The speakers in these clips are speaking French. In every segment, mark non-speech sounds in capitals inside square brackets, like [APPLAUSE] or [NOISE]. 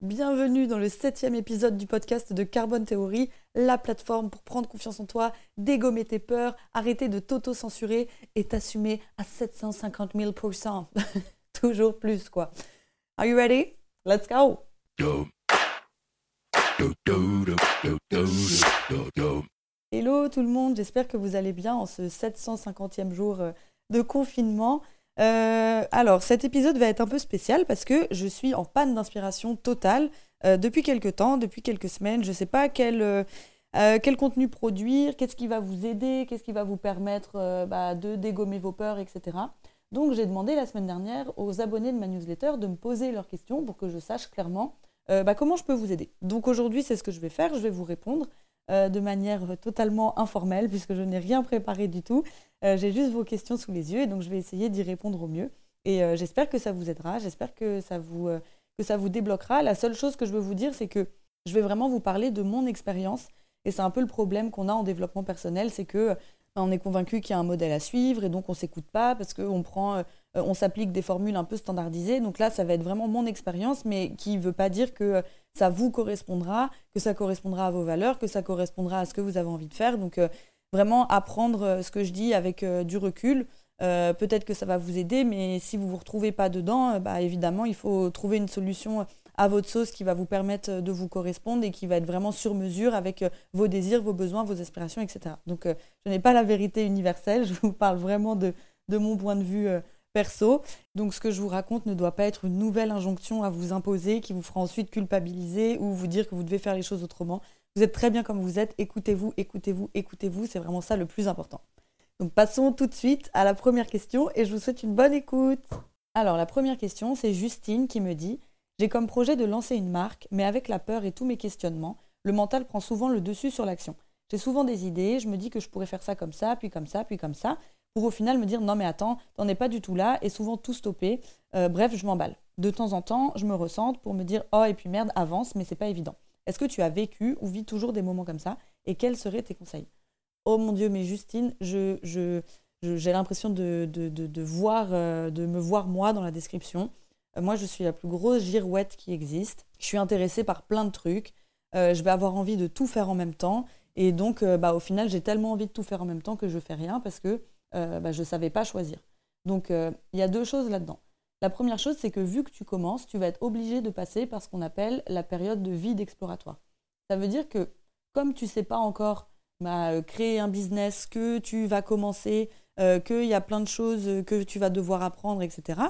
Bienvenue dans le septième épisode du podcast de Carbone Theory, la plateforme pour prendre confiance en toi, dégommer tes peurs, arrêter de t'auto-censurer et t'assumer à 750 000% [LAUGHS] Toujours plus, quoi. Are you ready? Let's go! Hello tout le monde, j'espère que vous allez bien en ce 750e jour euh, de confinement. Euh, alors cet épisode va être un peu spécial parce que je suis en panne d'inspiration totale euh, depuis quelques temps, depuis quelques semaines. Je ne sais pas quel, quel contenu produire, qu'est-ce qui va vous aider, qu'est-ce qui va vous permettre bah, de dégommer vos peurs, etc. Donc j'ai demandé la semaine dernière aux abonnés de ma newsletter de me poser leurs questions pour que je sache clairement bah, comment je peux vous aider. Donc aujourd'hui c'est ce que je vais faire, je vais vous répondre. Euh, de manière totalement informelle, puisque je n'ai rien préparé du tout. Euh, j'ai juste vos questions sous les yeux, et donc je vais essayer d'y répondre au mieux. Et euh, j'espère que ça vous aidera, j'espère que, ça vous, que ça vous débloquera. La seule chose que je veux vous dire, c'est que je vais vraiment vous parler de mon expérience. Et c'est un peu le problème qu'on a en développement personnel, c'est que on est convaincu qu'il y a un modèle à suivre et donc on s'écoute pas parce qu'on prend, on s'applique des formules un peu standardisées. Donc là, ça va être vraiment mon expérience, mais qui ne veut pas dire que ça vous correspondra, que ça correspondra à vos valeurs, que ça correspondra à ce que vous avez envie de faire. Donc euh, vraiment apprendre euh, ce que je dis avec euh, du recul. Peut-être que ça va vous aider, mais si vous ne vous retrouvez pas dedans, bah, évidemment, il faut trouver une solution à votre sauce qui va vous permettre de vous correspondre et qui va être vraiment sur mesure avec vos désirs, vos besoins, vos aspirations, etc. Donc je n'ai pas la vérité universelle, [LAUGHS] je vous parle vraiment de, de mon point de vue perso. Donc ce que je vous raconte ne doit pas être une nouvelle injonction à vous imposer qui vous fera ensuite culpabiliser ou vous dire que vous devez faire les choses autrement. Vous êtes très bien comme vous êtes, écoutez-vous, écoutez-vous, écoutez-vous, c'est vraiment ça le plus important. Donc passons tout de suite à la première question et je vous souhaite une bonne écoute. Alors la première question, c'est Justine qui me dit J'ai comme projet de lancer une marque, mais avec la peur et tous mes questionnements, le mental prend souvent le dessus sur l'action. J'ai souvent des idées, je me dis que je pourrais faire ça comme ça, puis comme ça, puis comme ça, pour au final me dire non mais attends, t'en es pas du tout là et souvent tout stopper. Euh, bref, je m'emballe. De temps en temps, je me ressente pour me dire oh et puis merde, avance, mais c'est pas évident. Est-ce que tu as vécu ou vis toujours des moments comme ça et quels seraient tes conseils? Oh mon Dieu, mais Justine, je, je, j'ai l'impression de, de, de, voir, euh, de me voir moi dans la description. Euh, moi, je suis la plus grosse girouette qui existe. Je suis intéressée par plein de trucs. je vais avoir envie de tout faire en même temps. Et donc, bah, au final, j'ai tellement envie de tout faire en même temps que je fais rien parce que euh, bah, je ne savais pas choisir. Donc euh, il y a deux choses là-dedans. La première chose, c'est que vu que tu commences, tu vas être obligé de passer par ce qu'on appelle la période de vide exploratoire. Ça veut dire que comme tu ne sais pas encore bah, euh, créer un business, que tu vas commencer, qu'il y a plein de choses que tu vas devoir apprendre, etc.,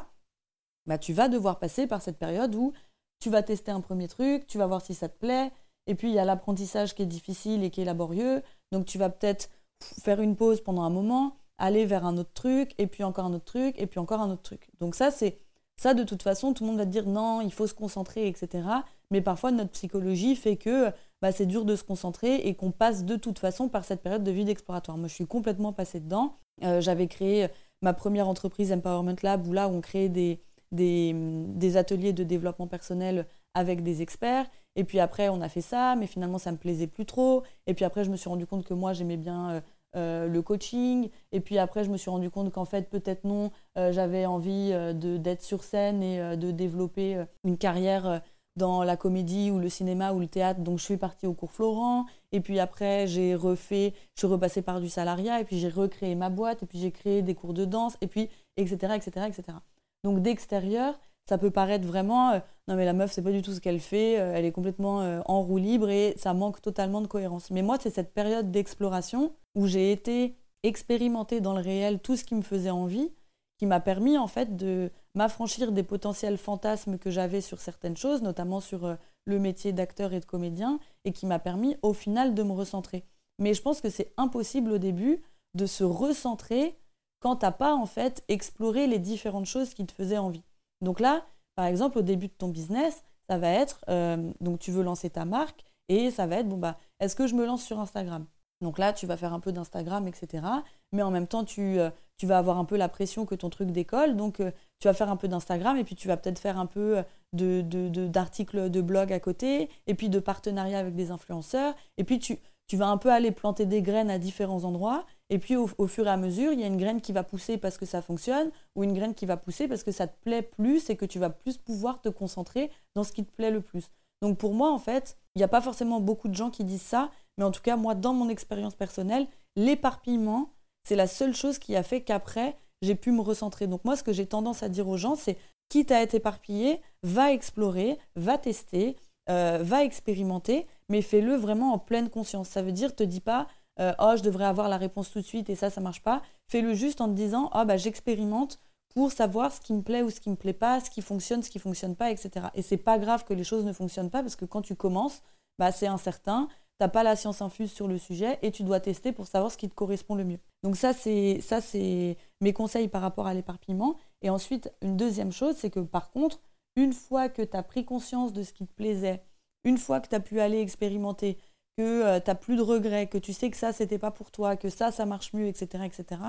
bah, tu vas devoir passer par cette période où tu vas tester un premier truc, tu vas voir si ça te plaît, et puis il y a l'apprentissage qui est difficile et qui est laborieux, donc tu vas peut-être faire une pause pendant un moment, aller vers un autre truc, et puis encore un autre truc, et puis encore un autre truc. Donc ça, c'est ça de toute façon, tout le monde va te dire non, il faut se concentrer, etc. Mais parfois, notre psychologie fait que bah, c'est dur de se concentrer et qu'on passe de toute façon par cette période de vide exploratoire. Moi, je suis complètement passée dedans. Euh, j'avais créé ma première entreprise Empowerment Lab, où là, on crée des, des, des, ateliers de développement personnel avec des experts. Et puis après, on a fait ça, mais finalement, ça me plaisait plus trop. Et puis après, je me suis rendu compte que moi, j'aimais bien euh, euh, le coaching. Et puis après, je me suis rendu compte qu'en fait, peut-être non, euh, j'avais envie euh, d'être sur scène et de développer une carrière dans la comédie ou le cinéma ou le théâtre. Donc je suis partie au cours Florent. Et puis après, j'ai refait, je suis repassée par du salariat. Et puis j'ai recréé ma boîte. Et puis j'ai créé des cours de danse. Et puis, etc., etc., etc. Donc d'extérieur, ça peut paraître vraiment euh, non mais la meuf c'est pas du tout ce qu'elle fait, euh, elle est complètement euh, en roue libre et ça manque totalement de cohérence. Mais moi c'est cette période d'exploration où j'ai été expérimenter dans le réel tout ce qui me faisait envie, qui m'a permis en fait de m'affranchir des potentiels fantasmes que j'avais sur certaines choses, notamment sur le métier d'acteur et de comédien, et qui m'a permis au final de me recentrer. Mais je pense que c'est impossible au début de se recentrer quand t'as pas en fait exploré les différentes choses qui te faisaient envie. Donc là, par exemple, au début de ton business, ça va être, euh, donc tu veux lancer ta marque et ça va être, bon, bah, est-ce que je me lance sur Instagram? Donc là, tu vas faire un peu d'Instagram, etc. Mais en même temps, tu, euh, tu, vas avoir un peu la pression que ton truc décolle. Donc, euh, tu vas faire un peu d'Instagram et puis tu vas peut-être faire un peu d'articles de, de, de, blog à côté et puis de partenariats avec des influenceurs. Et puis, tu, tu vas un peu aller planter des graines à différents endroits. Et puis au, fur et à mesure, il y a une graine qui va pousser parce que ça fonctionne, ou une graine qui va pousser parce que ça te plaît plus et que tu vas plus pouvoir te concentrer dans ce qui te plaît le plus. Donc pour moi, en fait, il n'y a pas forcément beaucoup de gens qui disent ça, mais en tout cas, moi, dans mon expérience personnelle, l'éparpillement, c'est la seule chose qui a fait qu'après, j'ai pu me recentrer. Donc moi, ce que j'ai tendance à dire aux gens, c'est quitte à être éparpillé, va explorer, va tester, euh, va expérimenter, mais fais-le vraiment en pleine conscience. Ça veut dire, te dis pas, euh, oh, je devrais avoir la réponse tout de suite et ça, ça marche pas. Fais-le juste en te disant, oh, bah, j'expérimente pour savoir ce qui me plaît ou ce qui me plaît pas, ce qui fonctionne, ce qui fonctionne pas, etc. Et c'est pas grave que les choses ne fonctionnent pas parce que quand tu commences, bah, c'est incertain, t'as pas la science infuse sur le sujet et tu dois tester pour savoir ce qui te correspond le mieux. Donc ça, c'est ça, c'est mes conseils par rapport à l'éparpillement. Et ensuite, une deuxième chose, c'est que par contre, une fois que tu as pris conscience de ce qui te plaisait, une fois que tu as pu aller expérimenter, que euh, tu n'as plus de regrets, que tu sais que ça, c'était pas pour toi, que ça, ça marche mieux, etc., etc.,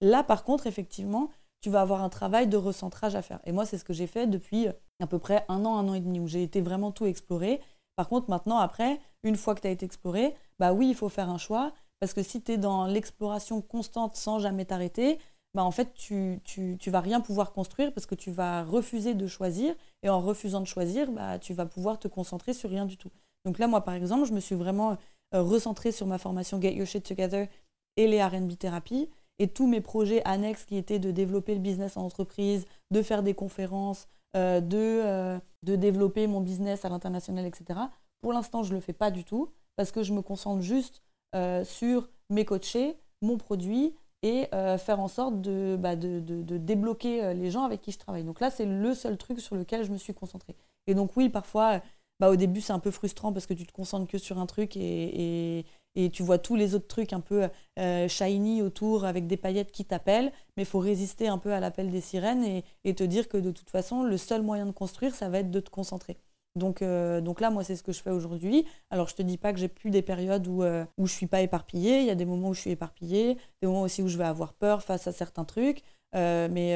là, par contre, effectivement, tu vas avoir un travail de recentrage à faire. Et moi, c'est ce que j'ai fait depuis à peu près un an, un an et demi, où j'ai été vraiment tout exploré. Par contre, maintenant, après, une fois que tu as été exploré, bah oui, il faut faire un choix, parce que si tu es dans l'exploration constante sans jamais t'arrêter, bah en fait, tu, tu, vas rien pouvoir construire parce que tu vas refuser de choisir. Et en refusant de choisir, bah, tu vas pouvoir te concentrer sur rien du tout. Donc là, moi, par exemple, je me suis vraiment euh, recentrée sur ma formation Get Your Shit Together et les RB thérapie. Et tous mes projets annexes qui étaient de développer le business en entreprise, de faire des conférences, euh, de, euh, de développer mon business à l'international, etc. Pour l'instant, je ne le fais pas du tout parce que je me concentre juste sur mes coachés, mon produit et euh, faire en sorte de, bah, débloquer euh, les gens avec qui je travaille. Donc là, c'est le seul truc sur lequel je me suis concentrée. Et donc oui, parfois, bah, au début, c'est un peu frustrant parce que tu te concentres que sur un truc et, tu vois tous les autres trucs un peu euh, shiny autour avec des paillettes qui t'appellent, mais il faut résister un peu à l'appel des sirènes et te dire que de toute façon, le seul moyen de construire, ça va être de te concentrer. Donc, euh, donc là, moi, c'est ce que je fais aujourd'hui. Alors, je te dis pas que j'ai plus des périodes où, euh, où je suis pas éparpillée. Il y a des moments où je suis éparpillée, des moments aussi où je vais avoir peur face à certains trucs. Euh, mais,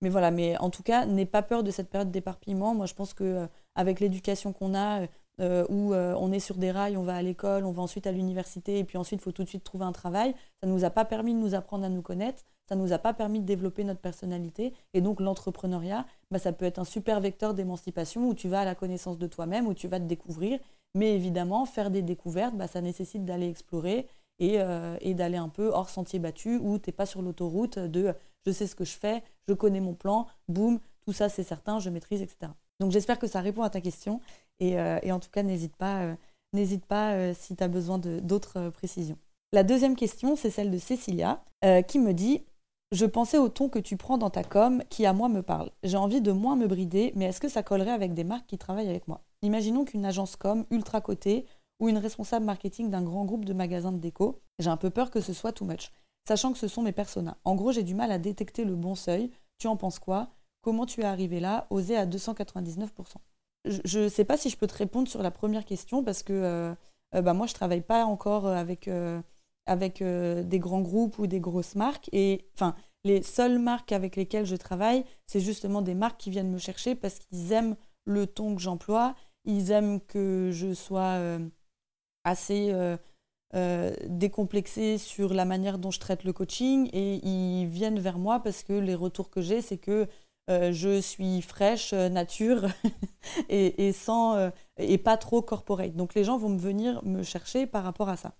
mais voilà, mais en tout cas, n'aie pas peur de cette période d'éparpillement. Moi, je pense que avec l'éducation qu'on a, où on est sur des rails, on va à l'école, on va ensuite à l'université, et puis ensuite, il faut tout de suite trouver un travail, ça ne nous a pas permis de nous apprendre à nous connaître ça nous a pas permis de développer notre personnalité. Et donc l'entrepreneuriat, bah, ça peut être un super vecteur d'émancipation où tu vas à la connaissance de toi-même, où tu vas te découvrir. Mais évidemment, faire des découvertes, bah, ça nécessite d'aller explorer et, euh, et d'aller un peu hors sentier battu, où tu n'es pas sur l'autoroute de je sais ce que je fais, je connais mon plan, boum, tout ça c'est certain, je maîtrise, etc. Donc j'espère que ça répond à ta question. Et, euh, en tout cas, n'hésite pas, euh, pas si tu as besoin d'autres précisions. La deuxième question, c'est celle de Cécilia, qui me dit je pensais au ton que tu prends dans ta com qui à moi me parle. J'ai envie de moins me brider, mais est-ce que ça collerait avec des marques qui travaillent avec moi? Imaginons qu'une agence com ultra cotée ou une responsable marketing d'un grand groupe de magasins de déco. J'ai un peu peur que ce soit too much, sachant que ce sont mes personas. En gros, j'ai du mal à détecter le bon seuil. Tu en penses quoi? Comment tu es arrivé là Oser à 299% Je ne sais pas si je peux te répondre sur la première question parce que euh, euh, bah, moi, je travaille pas encore avec... Euh, avec des grands groupes ou des grosses marques. Et enfin, les seules marques avec lesquelles je travaille, c'est justement des marques qui viennent me chercher parce qu'ils aiment le ton que j'emploie, ils aiment que je sois assez euh, sur la manière dont je traite le coaching et ils viennent vers moi parce que les retours que j'ai, c'est que je suis fraîche, nature [LAUGHS] et, sans, et pas trop corporate. Donc les gens vont venir me chercher par rapport à ça.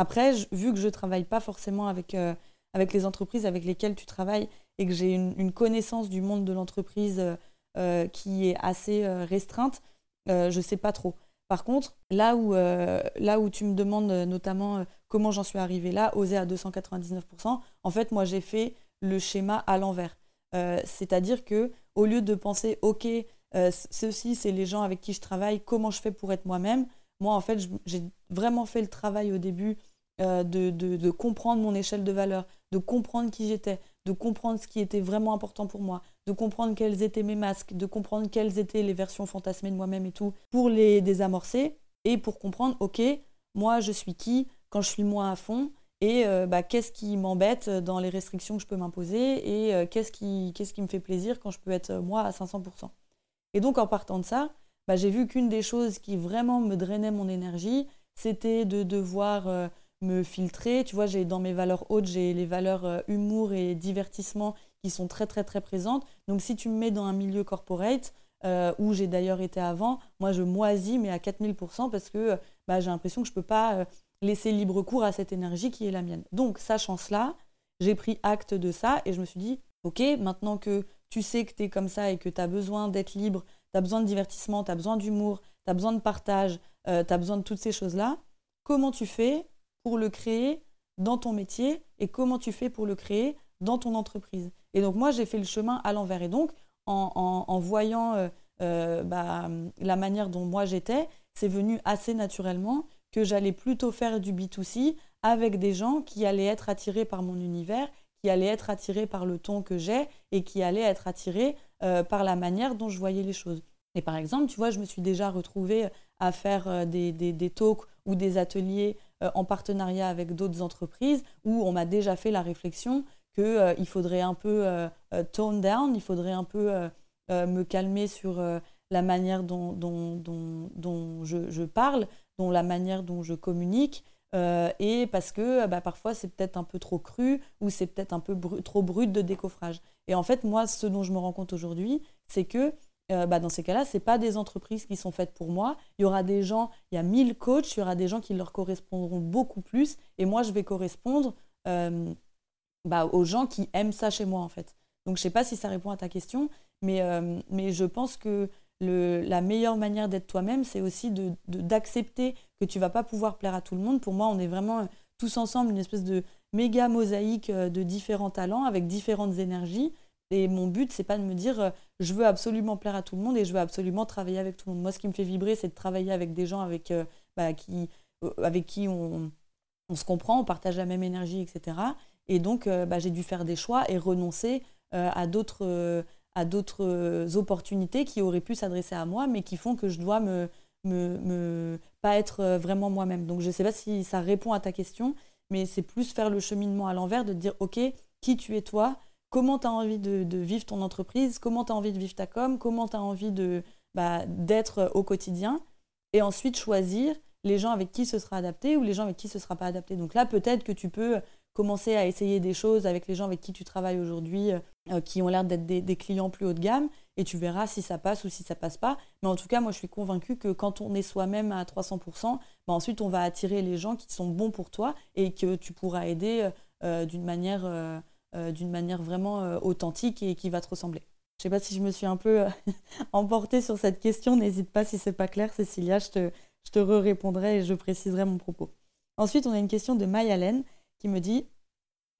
Après, vu que je ne travaille pas forcément avec, euh, les entreprises avec lesquelles tu travailles et que j'ai une, connaissance du monde de l'entreprise euh, euh, qui est assez restreinte, je ne sais pas trop. Par contre, là où, là où tu me demandes notamment comment j'en suis arrivée là, oser à 299%, en fait, moi, j'ai fait le schéma à l'envers. C'est-à-dire que au lieu de penser, OK, ceux-ci, c'est les gens avec qui je travaille, comment je fais pour être moi-même, moi, en fait, j'ai vraiment fait le travail au début euh, de, comprendre mon échelle de valeur, de comprendre qui j'étais, de comprendre ce qui était vraiment important pour moi, de comprendre quels étaient mes masques, de comprendre quelles étaient les versions fantasmées de moi-même et tout, pour les désamorcer et pour comprendre, ok, moi je suis qui quand je suis moi à fond et euh, bah, qu'est-ce qui m'embête dans les restrictions que je peux m'imposer et euh, qu'est-ce qui, qu'est-ce qui me fait plaisir quand je peux être moi à 500%. Et donc en partant de ça, bah, j'ai vu qu'une des choses qui vraiment me drainait mon énergie, c'était de devoir me filtrer. Tu vois, dans mes valeurs hautes, j'ai les valeurs humour et divertissement qui sont très très très présentes. Donc si tu me mets dans un milieu corporate, où j'ai d'ailleurs été avant, moi je moisis mais à 4000% parce que bah, j'ai l'impression que je ne peux pas laisser libre cours à cette énergie qui est la mienne. Donc sachant cela, j'ai pris acte de ça et je me suis dit, ok, maintenant que tu sais que tu es comme ça et que tu as besoin d'être libre, tu as besoin de divertissement, tu as besoin d'humour, tu as besoin de partage, euh, tu as besoin de toutes ces choses-là, comment tu fais pour le créer dans ton métier et comment tu fais pour le créer dans ton entreprise? Et donc moi, j'ai fait le chemin à l'envers. Et donc, en, voyant euh, euh, bah, la manière dont moi j'étais, c'est venu assez naturellement que j'allais plutôt faire du B2C avec des gens qui allaient être attirés par mon univers, qui allaient être attirés par le ton que j'ai et qui allaient être attirés euh, par la manière dont je voyais les choses. Et par exemple, tu vois, je me suis déjà retrouvée à faire euh, des, talks ou des ateliers euh, en partenariat avec d'autres entreprises où on m'a déjà fait la réflexion qu'il faudrait un peu tone down, il faudrait un peu me calmer sur la manière dont, je, parle, la manière dont je communique, euh, et parce que bah, parfois c'est peut-être un peu trop cru ou c'est peut-être un peu trop brut de décoffrage. Et en fait, moi, ce dont je me rends compte aujourd'hui, c'est que euh, bah, dans ces cas-là, ce pas des entreprises qui sont faites pour moi. Il y aura des gens, il y a 1000 coachs, il y aura des gens qui leur correspondront beaucoup plus. Et moi, je vais correspondre euh, bah, aux gens qui aiment ça chez moi, en fait. Donc, je ne sais pas si ça répond à ta question, mais, mais je pense que la meilleure manière d'être toi-même, c'est aussi d'accepter que tu vas pas pouvoir plaire à tout le monde. Pour moi, on est vraiment euh, tous ensemble une espèce de méga mosaïque euh, de différents talents avec différentes énergies. Et mon but, c'est pas de me dire euh, je veux absolument plaire à tout le monde et je veux absolument travailler avec tout le monde. Moi, ce qui me fait vibrer, c'est de travailler avec des gens avec, bah, qui, avec qui on, se comprend, on partage la même énergie, etc. Et donc, bah, j'ai dû faire des choix et renoncer à d'autres à d'autres euh, opportunités qui auraient pu s'adresser à moi, mais qui font que je dois me, pas être euh, vraiment moi-même. Donc je ne sais pas si ça répond à ta question, mais c'est plus faire le cheminement à l'envers, de dire, OK, qui tu es toi, comment tu as envie de, vivre ton entreprise, comment tu as envie de vivre ta com, comment tu as envie de, bah, d'être au quotidien, et ensuite choisir les gens avec qui ce sera adapté ou les gens avec qui ce sera pas adapté. Donc là, peut-être que tu peux commencer à essayer des choses avec les gens avec qui tu travailles aujourd'hui, euh, euh, qui ont l'air d'être des, clients plus haut de gamme, et tu verras si ça passe ou si ça passe pas. Mais en tout cas, moi, je suis convaincue que quand on est soi-même à 300%, bah, ensuite, on va attirer les gens qui sont bons pour toi et que tu pourras aider euh, d'une manière, d'une manière vraiment authentique et qui va te ressembler. Je sais pas si je me suis un peu [LAUGHS] emportée sur cette question. N'hésite pas si c'est pas clair, Cécilia, je te, je te répondrai et je préciserai mon propos. Ensuite, on a une question de Mayalène qui me dit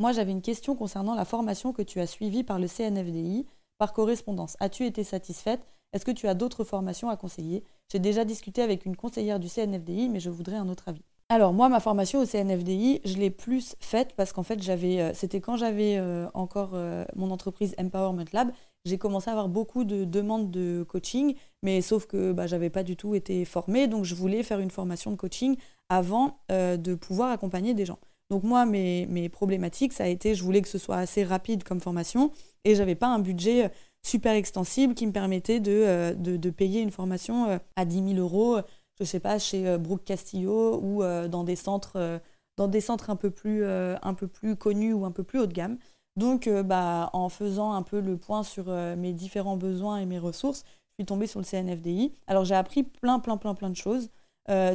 Moi, j'avais une question concernant la formation que tu as suivie par le CNFDI par correspondance. As-tu été satisfaite? Est-ce que tu as d'autres formations à conseiller? J'ai déjà discuté avec une conseillère du CNFDI, mais je voudrais un autre avis. Alors moi, ma formation au CNFDI, je l'ai plus faite parce qu'en fait, j'avais, euh, c'était quand j'avais euh, encore euh, mon entreprise Empowerment Lab, j'ai commencé à avoir beaucoup de demandes de coaching, mais sauf que bah, j'avais pas du tout été formée, donc je voulais faire une formation de coaching avant de pouvoir accompagner des gens. Donc moi, mes, problématiques, ça a été, je voulais que ce soit assez rapide comme formation et j'avais pas un budget euh, super extensible qui me permettait de, euh, de, payer une formation euh, à 10 000 euros, je sais pas, chez Brooke Castillo ou dans des centres, dans des centres un, peu plus, un peu plus connus ou un peu plus haut de gamme. Donc, bah, en faisant un peu le point sur mes différents besoins et mes ressources, je suis tombée sur le CNFDI. Alors, j'ai appris plein, plein, plein, plein de choses.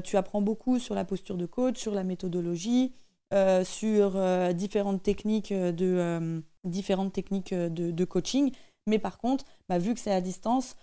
tu apprends beaucoup sur la posture de coach, sur la méthodologie, euh, sur euh, différentes techniques, de, euh, différentes techniques de, coaching. Mais par contre, bah, vu que c'est à distance,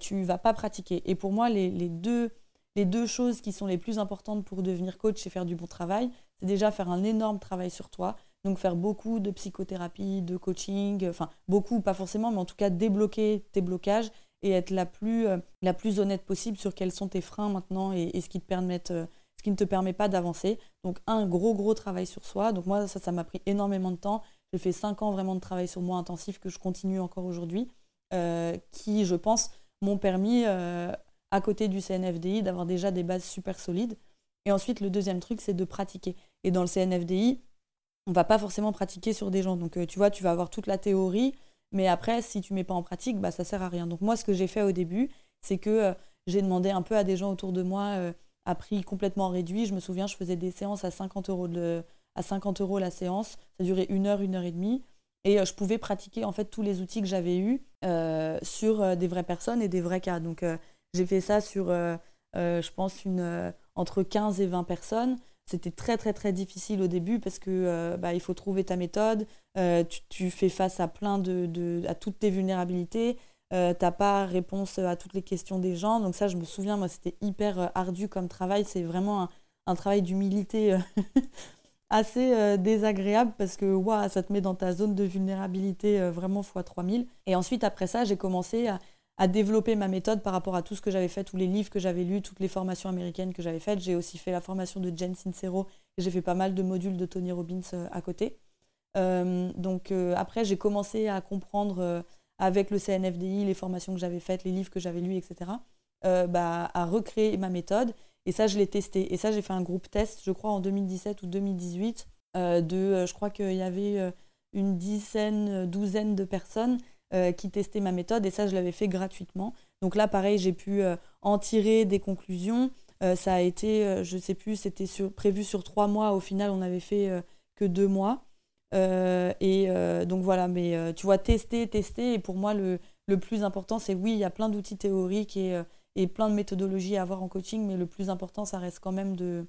tu ne vas pas pratiquer. Et pour moi, les, deux, les deux choses qui sont les plus importantes pour devenir coach et faire du bon travail, c'est déjà faire un énorme travail sur toi. Donc faire beaucoup de psychothérapie, de coaching, enfin beaucoup, pas forcément, mais en tout cas débloquer tes blocages et être la plus, la plus honnête possible sur quels sont tes freins maintenant et, et ce qui te permettent qui ne te permet pas d'avancer. Donc un gros gros travail sur soi. Donc moi ça ça m'a pris énormément de temps. J'ai fait cinq ans vraiment de travail sur moi intensif que je continue encore aujourd'hui, euh, qui je pense m'ont permis euh, à côté du CNFDI d'avoir déjà des bases super solides. Et ensuite le deuxième truc c'est de pratiquer. Et dans le CNFDI on va pas forcément pratiquer sur des gens. Donc euh, tu vois tu vas avoir toute la théorie, mais après si tu mets pas en pratique bah ça sert à rien. Donc moi ce que j'ai fait au début c'est que j'ai demandé un peu à des gens autour de moi à prix complètement réduit. Je me souviens, je faisais des séances à 50 euros, à 50 euros la séance. Ça durait une heure, une heure et demie. Et je pouvais pratiquer en fait tous les outils que j'avais eus sur des vraies personnes et des vrais cas. Donc j'ai fait ça sur, je pense, une, entre 15 et 20 personnes. C'était très très très difficile au début parce que euh, bah, il faut trouver ta méthode, euh, tu, fais face à plein de, à toutes tes vulnérabilités, euh, t'as pas réponse à toutes les questions des gens. Donc ça, je me souviens, moi, c'était hyper euh, ardu comme travail. C'est vraiment un, travail d'humilité [LAUGHS] assez désagréable parce que ça te met dans ta zone de vulnérabilité vraiment x 3000. Et ensuite, après ça, j'ai commencé à, développer ma méthode par rapport à tout ce que j'avais fait, tous les livres que j'avais lus, toutes les formations américaines que j'avais faites. J'ai aussi fait la formation de Jen Sincero j'ai fait pas mal de modules de Tony Robbins euh, à côté. Euh, donc euh, après, j'ai commencé à comprendre avec le CNFDI les formations que j'avais faites, les livres que j'avais lus, etc., bah, à recréer ma méthode. Et ça, je l'ai testé. Et ça, j'ai fait un groupe test, je crois, en 2017 ou 2018. de, je crois qu'il y avait une dizaine, douzaine de personnes euh, qui testait ma méthode et ça, je l'avais fait gratuitement. Donc là, pareil, j'ai pu euh, en tirer des conclusions. Euh, ça a été, je sais plus, c'était prévu sur trois mois. Au final, on n'avait fait que deux mois. Et donc voilà, mais tu vois, tester, tester. Et pour moi, le, plus important, c'est oui, il y a plein d'outils théoriques et, plein de méthodologies à avoir en coaching, mais le plus important, ça reste quand même de,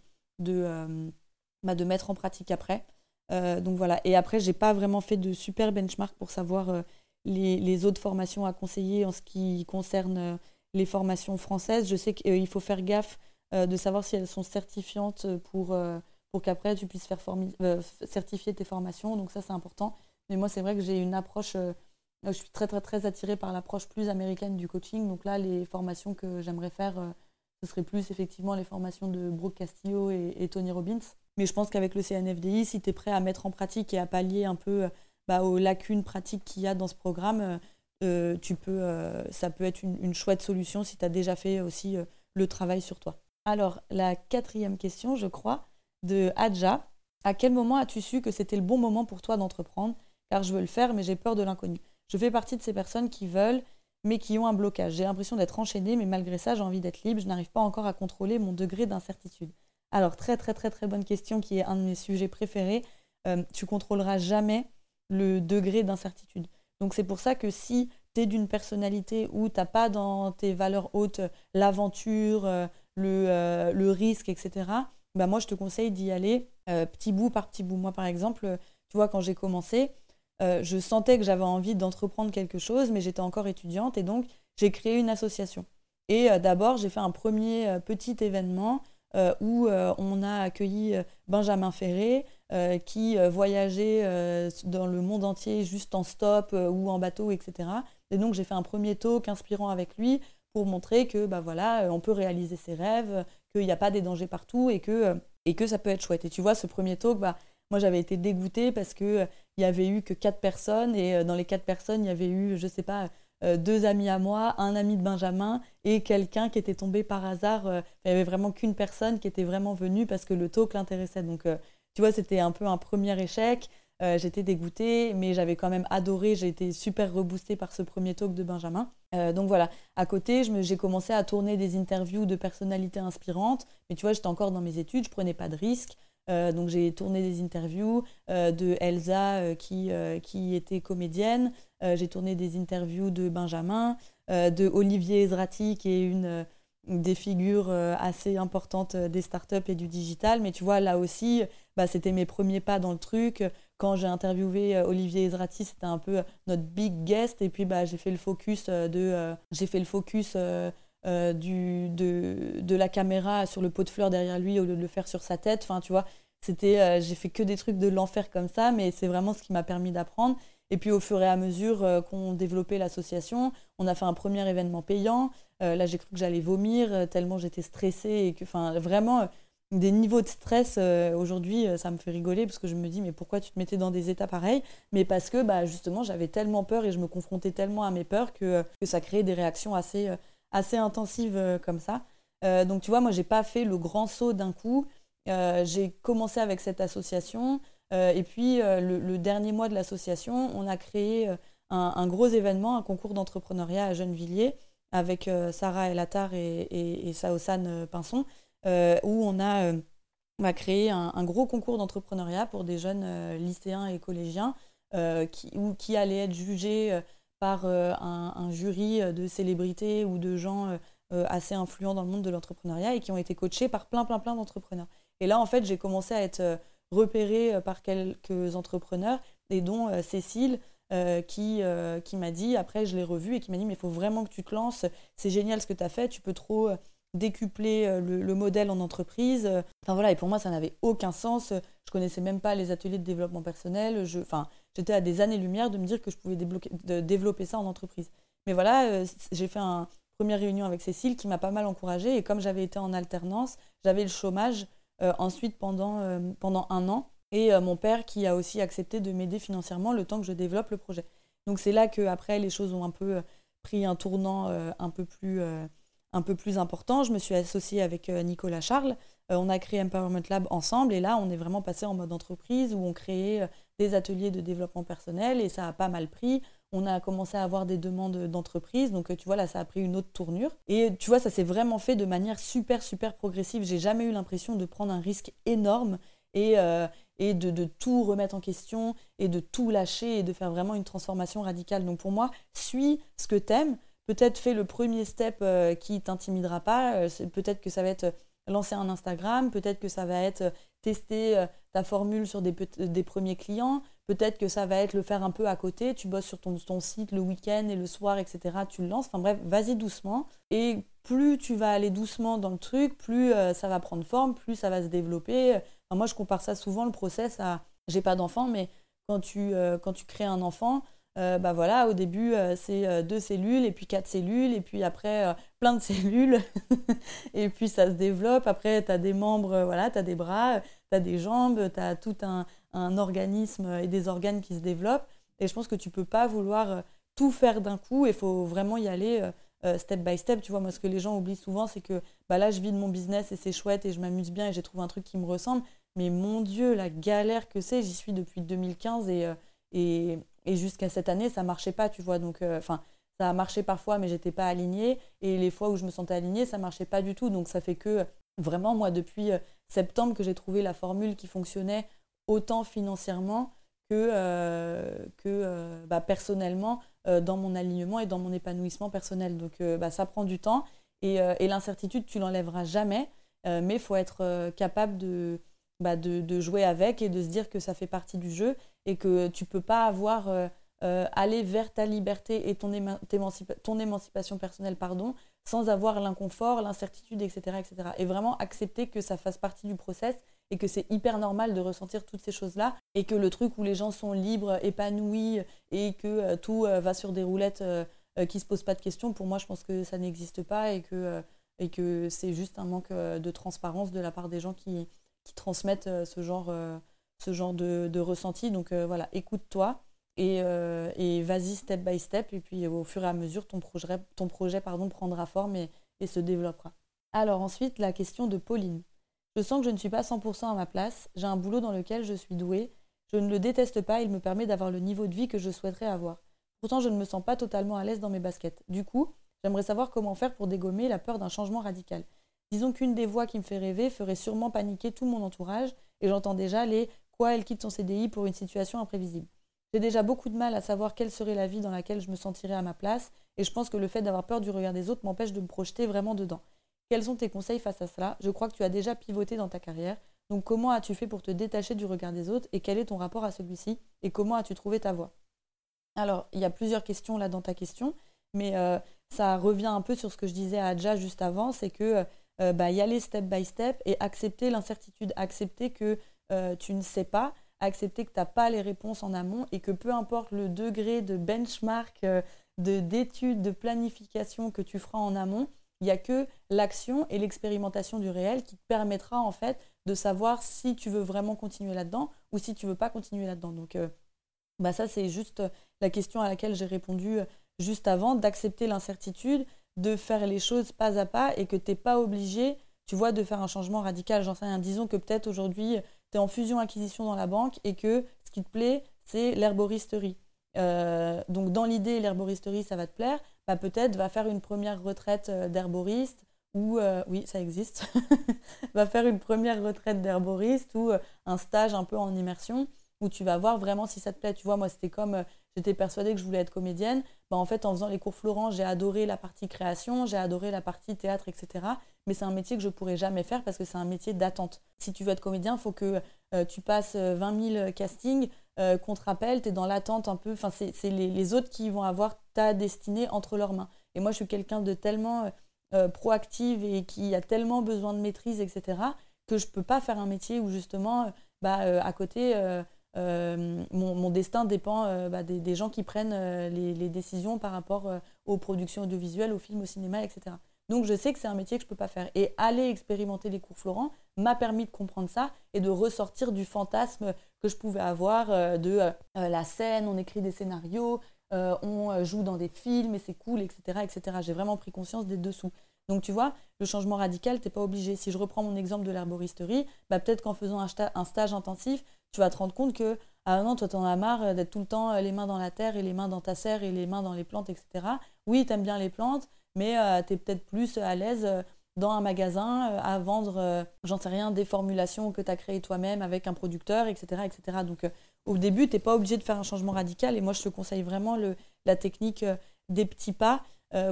bah, mettre en pratique après. donc voilà. Et après, j'ai pas vraiment fait de super benchmark pour savoir les, autres formations à conseiller en ce qui concerne euh, les formations françaises. Je sais qu'il faut faire gaffe euh, de savoir si elles sont certifiantes pour, euh, pour qu'après tu puisses faire certifier tes formations. Donc ça, c'est important. Mais moi, c'est vrai que j'ai une approche, je suis très, très, très attirée par l'approche plus américaine du coaching. Donc là, les formations que j'aimerais faire, ce serait plus effectivement les formations de Brooke Castillo et, Tony Robbins. Mais je pense qu'avec le CNFDI, si tu es prêt à mettre en pratique et à pallier un peu bah, aux lacunes pratiques qu'il y a dans ce programme, euh, euh, tu peux, euh, ça peut être une, chouette solution si tu as déjà fait aussi le travail sur toi. Alors, la quatrième question, je crois, de Adja. À quel moment as-tu su que c'était le bon moment pour toi d'entreprendre? Car je veux le faire, mais j'ai peur de l'inconnu. Je fais partie de ces personnes qui veulent, mais qui ont un blocage. J'ai l'impression d'être enchaînée, mais malgré ça, j'ai envie d'être libre. Je n'arrive pas encore à contrôler mon degré d'incertitude. Alors, très, très, très, très bonne question qui est un de mes sujets préférés. tu contrôleras jamais le degré d'incertitude. Donc c'est pour ça que si tu es d'une personnalité où tu n'as pas dans tes valeurs hautes l'aventure, euh, le, euh, le, risque, etc., bah moi je te conseille d'y aller euh, petit bout par petit bout. Moi par exemple, tu vois, quand j'ai commencé, je sentais que j'avais envie d'entreprendre quelque chose, mais j'étais encore étudiante et donc j'ai créé une association. Et d'abord, j'ai fait un premier petit événement où on a accueilli Benjamin Ferré, euh, qui euh, voyageait euh, dans le monde entier juste en stop ou en bateau, etc. Et donc j'ai fait un premier talk inspirant avec lui pour montrer que bah voilà, on peut réaliser ses rêves, qu'il n'y a pas des dangers partout et que, et que ça peut être chouette. Et tu vois, ce premier talk, bah, moi j'avais été dégoûtée parce qu'il il y avait eu que quatre personnes et dans les quatre personnes, il y avait eu, je sais pas, deux amis à moi, un ami de Benjamin et quelqu'un qui était tombé par hasard. il n'y avait vraiment qu'une personne qui était vraiment venue parce que le talk l'intéressait. Donc tu vois, c'était un peu un premier échec. Euh, j'étais dégoûtée, mais j'avais quand même adoré. J'ai été super reboostée par ce premier talk de Benjamin. Euh, donc voilà, à côté, j'ai commencé à tourner des interviews de personnalités inspirantes. Mais tu vois, j'étais encore dans mes études, je prenais pas de risques. Euh, donc j'ai tourné des interviews de Elsa qui, qui était comédienne. j'ai tourné des interviews de Benjamin, de Olivier Ezrati qui est une des figures assez importantes des startups et du digital. Mais tu vois, là aussi, bah, c'était mes premiers pas dans le truc. Quand j'ai interviewé euh, Olivier Ezrati, c'était un peu notre big guest. Et puis bah, j'ai fait le focus euh, de, euh, j'ai fait le focus du, de, de, la caméra sur le pot de fleurs derrière lui au lieu de le faire sur sa tête. Enfin, tu vois, c'était, j'ai fait que des trucs de l'enfer comme ça, mais c'est vraiment ce qui m'a permis d'apprendre. Et puis au fur et à mesure qu'on développait l'association, on a fait un premier événement payant. là, j'ai cru que j'allais vomir tellement j'étais stressée et que, enfin, vraiment, des niveaux de stress euh, aujourd'hui, euh, ça me fait rigoler parce que je me dis mais pourquoi tu te mettais dans des états pareils? Mais parce que bah, justement j'avais tellement peur et je me confrontais tellement à mes peurs que, que ça créait des réactions assez, euh, assez intensives comme ça. donc tu vois, moi j'ai pas fait le grand saut d'un coup. j'ai commencé avec cette association et puis le, dernier mois de l'association, on a créé un, gros événement, un concours d'entrepreneuriat à Gennevilliers avec Sarah Elatar et, et, et Saosan Pinson. Où on a, créé un, gros concours d'entrepreneuriat pour des jeunes lycéens et collégiens qui, qui allaient être jugés par un, jury de célébrités ou de gens assez influents dans le monde de l'entrepreneuriat et qui ont été coachés par plein, plein, plein d'entrepreneurs. Et là, en fait, j'ai commencé à être repérée par quelques entrepreneurs, et dont Cécile, euh, qui, euh, qui m'a dit, après je l'ai revu et qui m'a dit, mais il faut vraiment que tu te lances, c'est génial ce que tu as fait, tu peux trop euh, décupler le, modèle en entreprise. Enfin voilà, et pour moi ça n'avait aucun sens, je connaissais même pas les ateliers de développement personnel, je, enfin, j'étais à des années-lumière de me dire que je pouvais développer ça en entreprise. Mais voilà, j'ai fait une première réunion avec Cécile qui m'a pas mal encouragée et comme j'avais été en alternance, j'avais le chômage ensuite pendant, pendant un an et euh, mon père qui a aussi accepté de m'aider financièrement le temps que je développe le projet. Donc c'est là que après les choses ont un peu euh, pris un tournant euh, un peu plus un peu plus important. Je me suis associée avec Nicolas Charles. on a créé Empowerment Lab ensemble et là on est vraiment passé en mode entreprise où on créait des ateliers de développement personnel et ça a pas mal pris. On a commencé à avoir des demandes d'entreprise, donc tu vois là ça a pris une autre tournure. Et tu vois ça s'est vraiment fait de manière super super progressive. J'ai jamais eu l'impression de prendre un risque énorme et, et de, tout remettre en question et de tout lâcher et de faire vraiment une transformation radicale. Donc pour moi, suis ce que t'aimes. Peut-être fais le premier step euh, qui t'intimidera pas. Euh, peut-être que ça va être lancer un Instagram. Peut-être que ça va être tester euh, ta formule sur des, premiers clients. Peut-être que ça va être le faire un peu à côté. Tu bosses sur ton, ton site le week-end et le soir, etc. Tu le lances. Enfin bref, vas-y doucement. Et plus tu vas aller doucement dans le truc, plus ça va prendre forme, plus ça va se développer moi, je compare ça souvent, le process, à. J'ai pas d'enfant, mais quand tu, euh, quand tu crées un enfant, euh, bah voilà, au début, euh, c'est deux cellules, et puis quatre cellules, et puis après, plein de [LAUGHS] cellules, et puis ça se développe. Après, tu as des membres, voilà, tu as des bras, tu as des jambes, tu as tout un, un, organisme et des organes qui se développent. Et je pense que tu peux pas vouloir tout faire d'un coup, il faut vraiment y aller step by step. Tu vois, moi, ce que les gens oublient souvent, c'est que bah là, je vis de mon business et c'est chouette et je m'amuse bien et j'ai trouvé un truc qui me ressemble. Mais mon Dieu, la galère que c'est, j'y suis depuis 2015 euh, et, et, jusqu'à cette année, ça marchait pas, tu vois. Donc, euh, enfin, ça a marché parfois, mais j'étais pas alignée. Et les fois où je me sentais alignée, ça marchait pas du tout. Donc, ça fait que vraiment, moi, depuis euh, septembre, que j'ai trouvé la formule qui fonctionnait autant financièrement que, que bah, personnellement dans mon alignement et dans mon épanouissement personnel. Donc, bah, ça prend du temps. Et, l'incertitude, tu l'enlèveras jamais. mais il faut être capable de bah, de, jouer avec et de se dire que ça fait partie du jeu et que tu peux pas avoir euh, euh, aller vers ta liberté et ton, émancipation personnelle pardon, sans avoir l'inconfort, l'incertitude, etc., etc. Et vraiment accepter que ça fasse partie du process et que c'est hyper normal de ressentir toutes ces choses-là et que le truc où les gens sont libres, épanouis et que euh, tout va sur des roulettes qui se posent pas de questions, pour moi je pense que ça n'existe pas et que, et que c'est juste un manque de transparence de la part des gens qui, qui transmettent ce genre, ce genre de, ressenti. Donc euh, voilà, écoute-toi et, et vas-y step by step. Et puis au fur et à mesure, ton projet, prendra forme et, et se développera. Alors ensuite, la question de Pauline. Je sens que je ne suis pas 100% à ma place. J'ai un boulot dans lequel je suis douée. Je ne le déteste pas, il me permet d'avoir le niveau de vie que je souhaiterais avoir. Pourtant, je ne me sens pas totalement à l'aise dans mes baskets. Du coup, j'aimerais savoir comment faire pour dégommer la peur d'un changement radical. Disons qu'une des voix qui me fait rêver ferait sûrement paniquer tout mon entourage, et j'entends déjà les quoi elle quitte son CDI pour une situation imprévisible. J'ai déjà beaucoup de mal à savoir quelle serait la vie dans laquelle je me sentirais à ma place, et je pense que le fait d'avoir peur du regard des autres m'empêche de me projeter vraiment dedans. Quels sont tes conseils face à cela? Je crois que tu as déjà pivoté dans ta carrière, donc comment as-tu fait pour te détacher du regard des autres, et quel est ton rapport à celui-ci, et comment as-tu trouvé ta voie? Alors, il y a plusieurs questions là dans ta question, mais euh, ça revient un peu sur ce que je disais à Adja juste avant, c'est que euh, euh, bah, y aller step by step et accepter l'incertitude, accepter que euh, tu ne sais pas, accepter que tu n'as pas les réponses en amont et que peu importe le degré de benchmark, euh, de d'étude, de planification que tu feras en amont, il n'y a que l'action et l'expérimentation du réel qui te permettra en fait de savoir si tu veux vraiment continuer là-dedans ou si tu veux pas continuer là-dedans. Donc bah ça c'est juste la question à laquelle j'ai répondu juste avant, d'accepter l'incertitude, de faire les choses pas à pas et que tu n'es pas obligé, tu vois, de faire un changement radical. J'en sais rien. Disons que peut-être aujourd'hui, tu en fusion-acquisition dans la banque et que ce qui te plaît, c'est l'herboristerie. Euh, donc dans l'idée, l'herboristerie, ça va te plaire. Bah, peut-être va faire une première retraite euh, d'herboriste ou oui, ça existe, [LAUGHS] va faire une première retraite d'herboriste ou un stage un peu en immersion où tu vas voir vraiment si ça te plaît. Tu vois, moi, c'était comme j'étais persuadée que je voulais être comédienne. Bah, en fait, en faisant les cours Florent, j'ai adoré la partie création, j'ai adoré la partie théâtre, etc. Mais c'est un métier que je pourrais jamais faire parce que c'est un métier d'attente. Si tu veux être comédien, il faut que euh, tu passes 20 euh, 000 castings, euh, qu'on te rappelle, tu es dans l'attente un peu. Enfin, c'est les, autres qui vont avoir ta destinée entre leurs mains. Et moi, je suis quelqu'un de tellement proactive et qui a tellement besoin de maîtrise, etc., que je peux pas faire un métier où justement, bah, à côté, euh, mon, destin dépend euh, bah, des, gens qui prennent euh, les, décisions par rapport aux productions audiovisuelles, aux films, au cinéma, etc. Donc je sais que c'est un métier que je ne peux pas faire. Et aller expérimenter les cours Florent m'a permis de comprendre ça et de ressortir du fantasme que je pouvais avoir de la scène, on écrit des scénarios, on joue dans des films et c'est cool, etc. etc. J'ai vraiment pris conscience des dessous. Donc tu vois, le changement radical, tu n'es pas obligé. Si je reprends mon exemple de l'herboristerie, bah, peut-être qu'en faisant un, stage intensif, tu vas te rendre compte que, ah non, toi, en as marre euh, d'être tout le temps euh, les mains dans la terre et les mains dans ta serre et les mains dans les plantes, etc. Oui, tu aimes bien les plantes, mais euh, tu es peut-être plus à l'aise dans un magasin à vendre, j'en sais rien, des formulations que tu as créées toi-même avec un producteur, etc. etc. Donc au début, tu n'es pas obligé de faire un changement radical et moi, je te conseille vraiment la technique des petits pas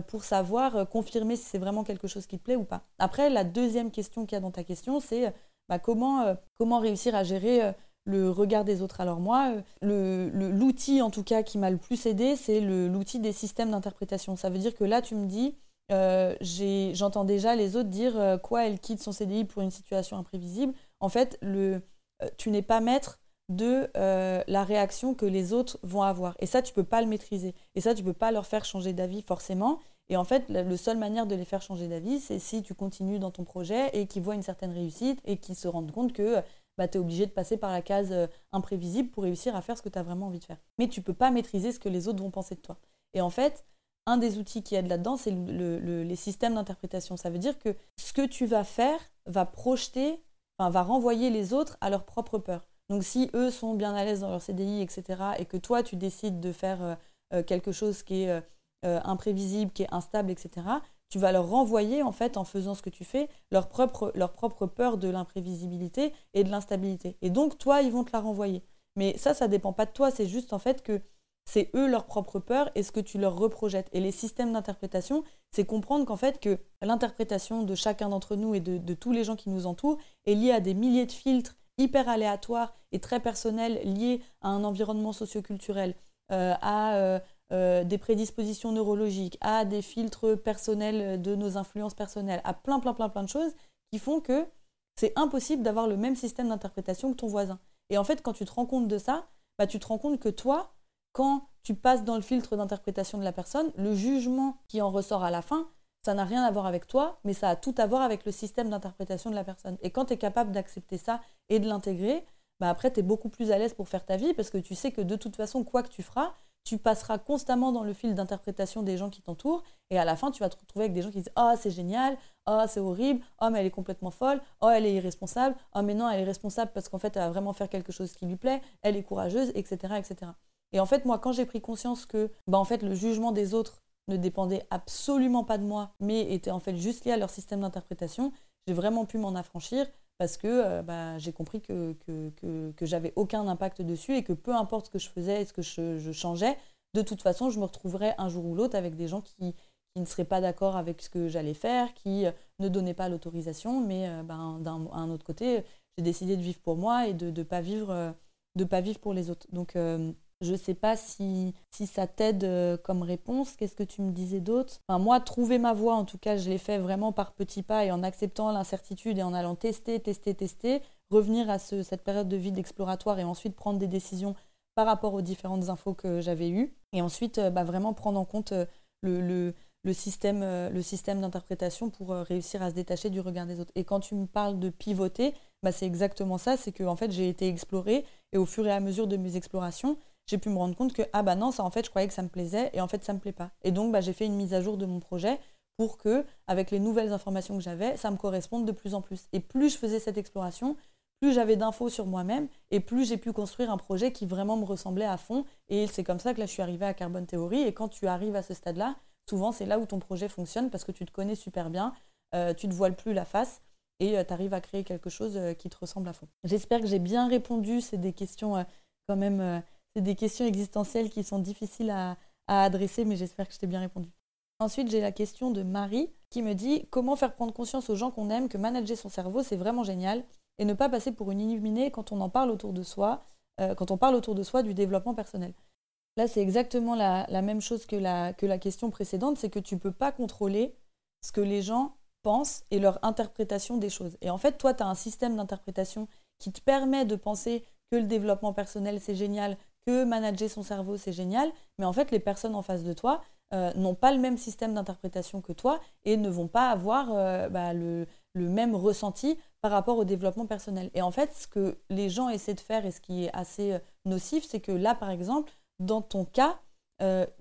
pour savoir confirmer si c'est vraiment quelque chose qui te plaît ou pas. Après, la deuxième question qu'il y a dans ta question, c'est bah, comment, comment réussir à gérer le regard des autres. Alors moi, euh, l'outil en tout cas qui m'a le plus aidé, c'est l'outil des systèmes d'interprétation. Ça veut dire que là, tu me dis, euh, j'entends déjà les autres dire euh, quoi, elle quitte son CDI pour une situation imprévisible. En fait, tu n'es pas maître de la réaction que les autres vont avoir. Et ça, tu peux pas le maîtriser. Et ça, tu peux pas leur faire changer d'avis forcément. Et en fait, la, seule manière de les faire changer d'avis, c'est si tu continues dans ton projet et qu'ils voient une certaine réussite et qu'ils se rendent compte que bah, tu es obligé de passer par la case euh, imprévisible pour réussir à faire ce que tu as vraiment envie de faire. Mais tu peux pas maîtriser ce que les autres vont penser de toi. Et en fait, un des outils qui aide là-dedans, c'est les systèmes d'interprétation. Ça veut dire que ce que tu vas faire va projeter, va renvoyer les autres à leur propre peur. Donc si eux sont bien à l'aise dans leur CDI, etc., et que toi, tu décides de faire euh, euh, quelque chose qui est imprévisible, qui est instable, etc., tu vas leur renvoyer, en fait, en faisant ce que tu fais, leur propre, peur de l'imprévisibilité et de l'instabilité. Et donc, toi, ils vont te la renvoyer. Mais ça, ça dépend pas de toi, c'est juste en fait que c'est eux leur propre peur et ce que tu leur reprojettes. Et les systèmes d'interprétation, c'est comprendre qu'en fait, que l'interprétation de chacun d'entre nous et de, tous les gens qui nous entourent est liée à des milliers de filtres hyper aléatoires et très personnels liés à un environnement socioculturel, euh, à euh, euh, des prédispositions neurologiques, à des filtres personnels de nos influences personnelles, à plein, plein, plein, plein de choses qui font que c'est impossible d'avoir le même système d'interprétation que ton voisin. Et en fait, quand tu te rends compte de ça, bah, tu te rends compte que toi, quand tu passes dans le filtre d'interprétation de la personne, le jugement qui en ressort à la fin, ça n'a rien à voir avec toi, mais ça a tout à voir avec le système d'interprétation de la personne. Et quand tu es capable d'accepter ça et de l'intégrer, bah après, tu es beaucoup plus à l'aise pour faire ta vie parce que tu sais que de toute façon, quoi que tu feras, tu passeras constamment dans le fil d'interprétation des gens qui t'entourent et à la fin tu vas te retrouver avec des gens qui disent oh c'est génial oh c'est horrible oh mais elle est complètement folle oh elle est irresponsable oh mais non elle est responsable parce qu'en fait elle va vraiment faire quelque chose qui lui plaît elle est courageuse etc etc et en fait moi quand j'ai pris conscience que bah en fait le jugement des autres ne dépendait absolument pas de moi mais était en fait juste lié à leur système d'interprétation j'ai vraiment pu m'en affranchir parce que euh, bah, j'ai compris que, que, que, j'avais aucun impact dessus et que peu importe ce que je faisais et ce que je, changeais, de toute façon, je me retrouverais un jour ou l'autre avec des gens qui, qui ne seraient pas d'accord avec ce que j'allais faire, qui euh, ne donnaient pas l'autorisation, mais euh, ben, d'un autre côté, j'ai décidé de vivre pour moi et de ne pas, vivre, pas vivre pour les autres. Donc, je ne sais pas si, si ça t'aide euh, comme réponse. Qu'est-ce que tu me disais d'autre? Enfin, Moi, trouver ma voie, en tout cas, je l'ai fait vraiment par petits pas et en acceptant l'incertitude et en allant tester, tester, tester, revenir à cette période de vide exploratoire et ensuite prendre des décisions par rapport aux différentes infos que j'avais eues. Et ensuite, euh, bah, vraiment prendre en compte euh, le, le, système, le système d'interprétation pour réussir à se détacher du regard des autres. Et quand tu me parles de pivoter, bah, c'est exactement ça. C'est que en fait, j'ai été explorée et au fur et à mesure de mes explorations, j'ai pu me rendre compte que, ah bah non, ça en fait, je croyais que ça me plaisait et en fait, ça me plaît pas. Et donc, bah, j'ai fait une mise à jour de mon projet pour que, avec les nouvelles informations que j'avais, ça me corresponde de plus en plus. Et plus je faisais cette exploration, plus j'avais d'infos sur moi-même et plus j'ai pu construire un projet qui vraiment me ressemblait à fond. Et c'est comme ça que là, je suis arrivée à Carbone Theory. Et quand tu arrives à ce stade-là, souvent, c'est là où ton projet fonctionne parce que tu te connais super bien. tu ne voiles plus la face et tu arrives à créer quelque chose qui te ressemble à fond. J'espère que j'ai bien répondu. C'est des questions quand même, c'est des questions existentielles qui sont difficiles à, adresser, mais j'espère que je t'ai bien répondu. Ensuite, j'ai la question de Marie qui me dit comment faire prendre conscience aux gens qu'on aime que manager son cerveau, c'est vraiment génial et ne pas passer pour une illuminée quand on en parle autour de soi, euh, quand on parle autour de soi du développement personnel? Là, c'est exactement la, même chose que la, que la question précédente, c'est que tu ne peux pas contrôler ce que les gens pensent et leur interprétation des choses. Et en fait, toi, tu as un système d'interprétation qui te permet de penser que le développement personnel, c'est génial, que manager son cerveau, c'est génial, mais en fait, les personnes en face de toi euh, n'ont pas le même système d'interprétation que toi et ne vont pas avoir euh, bah, le, même ressenti par rapport au développement personnel. Et en fait, ce que les gens essaient de faire et ce qui est assez euh, nocif, c'est que là, par exemple, dans ton cas,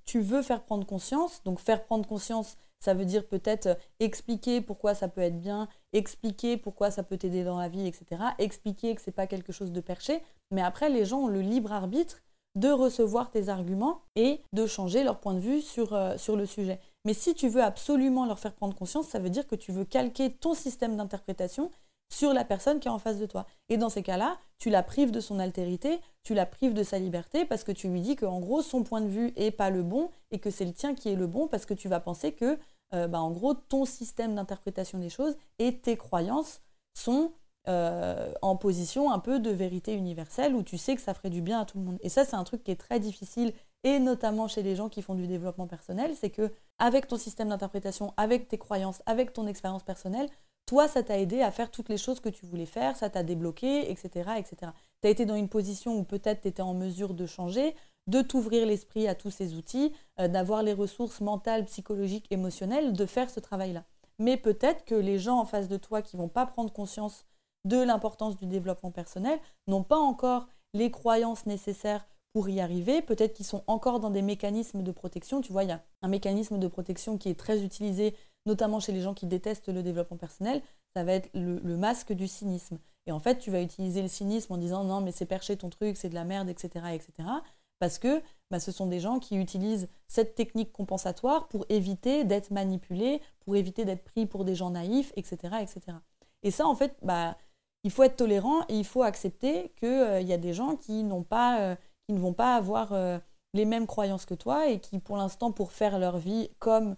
tu veux faire prendre conscience. Donc, faire prendre conscience, ça veut dire peut-être expliquer pourquoi ça peut être bien, expliquer pourquoi ça peut t'aider dans la vie, etc. Expliquer que ce n'est pas quelque chose de perché. Mais après, les gens ont le libre arbitre de recevoir tes arguments et de changer leur point de vue sur, euh, sur le sujet. Mais si tu veux absolument leur faire prendre conscience, ça veut dire que tu veux calquer ton système d'interprétation sur la personne qui est en face de toi. Et dans ces cas-là, tu la prives de son altérité, tu la prives de sa liberté parce que tu lui dis qu'en gros, son point de vue est pas le bon et que c'est le tien qui est le bon parce que tu vas penser que, euh, bah, en gros, ton système d'interprétation des choses et tes croyances sont euh, en position un peu de vérité universelle où tu sais que ça ferait du bien à tout le monde. Et ça, c'est un truc qui est très difficile, et notamment chez les gens qui font du développement personnel, c'est que avec ton système d'interprétation, avec tes croyances, avec ton expérience personnelle, toi, ça t'a aidé à faire toutes les choses que tu voulais faire, ça t'a débloqué, etc. etc. Tu as été dans une position où peut-être tu étais en mesure de changer, de t'ouvrir l'esprit à tous ces outils, euh, d'avoir les ressources mentales, psychologiques, émotionnelles, de faire ce travail-là. Mais peut-être que les gens en face de toi qui vont pas prendre conscience de l'importance du développement personnel n'ont pas encore les croyances nécessaires pour y arriver. Peut-être qu'ils sont encore dans des mécanismes de protection. Tu vois, il y a un mécanisme de protection qui est très utilisé, notamment chez les gens qui détestent le développement personnel. Ça va être le, masque du cynisme. Et en fait, tu vas utiliser le cynisme en disant non, mais c'est perché ton truc, c'est de la merde, etc. etc. parce que bah, ce sont des gens qui utilisent cette technique compensatoire pour éviter d'être manipulés, pour éviter d'être pris pour des gens naïfs, etc. etc. Et ça, en fait, bah, il faut être tolérant et il faut accepter qu'il euh, y a des gens qui, n'ont pas, euh, qui ne vont pas avoir euh, les mêmes croyances que toi et qui, pour l'instant, pour faire leur vie comme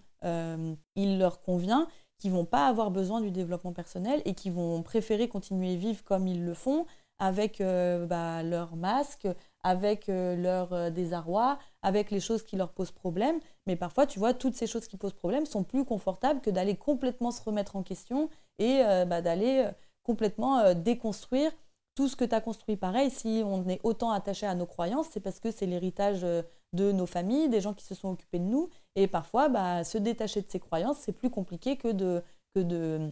il leur convient, qui vont pas avoir besoin du développement personnel et qui vont préférer continuer à vivre comme ils le font, avec bah, leur masque, avec leur désarroi, avec les choses qui leur posent problème. Mais parfois, tu vois, toutes ces choses qui posent problème sont plus confortables que d'aller complètement se remettre en question et bah, d'aller complètement euh, déconstruire tout ce que tu as construit. Pareil, si on est autant attaché à nos croyances, c'est parce que c'est l'héritage euh, de nos familles, des gens qui se sont occupés de nous. Et parfois, bah, se détacher de ces croyances, c'est plus compliqué que de, que, de,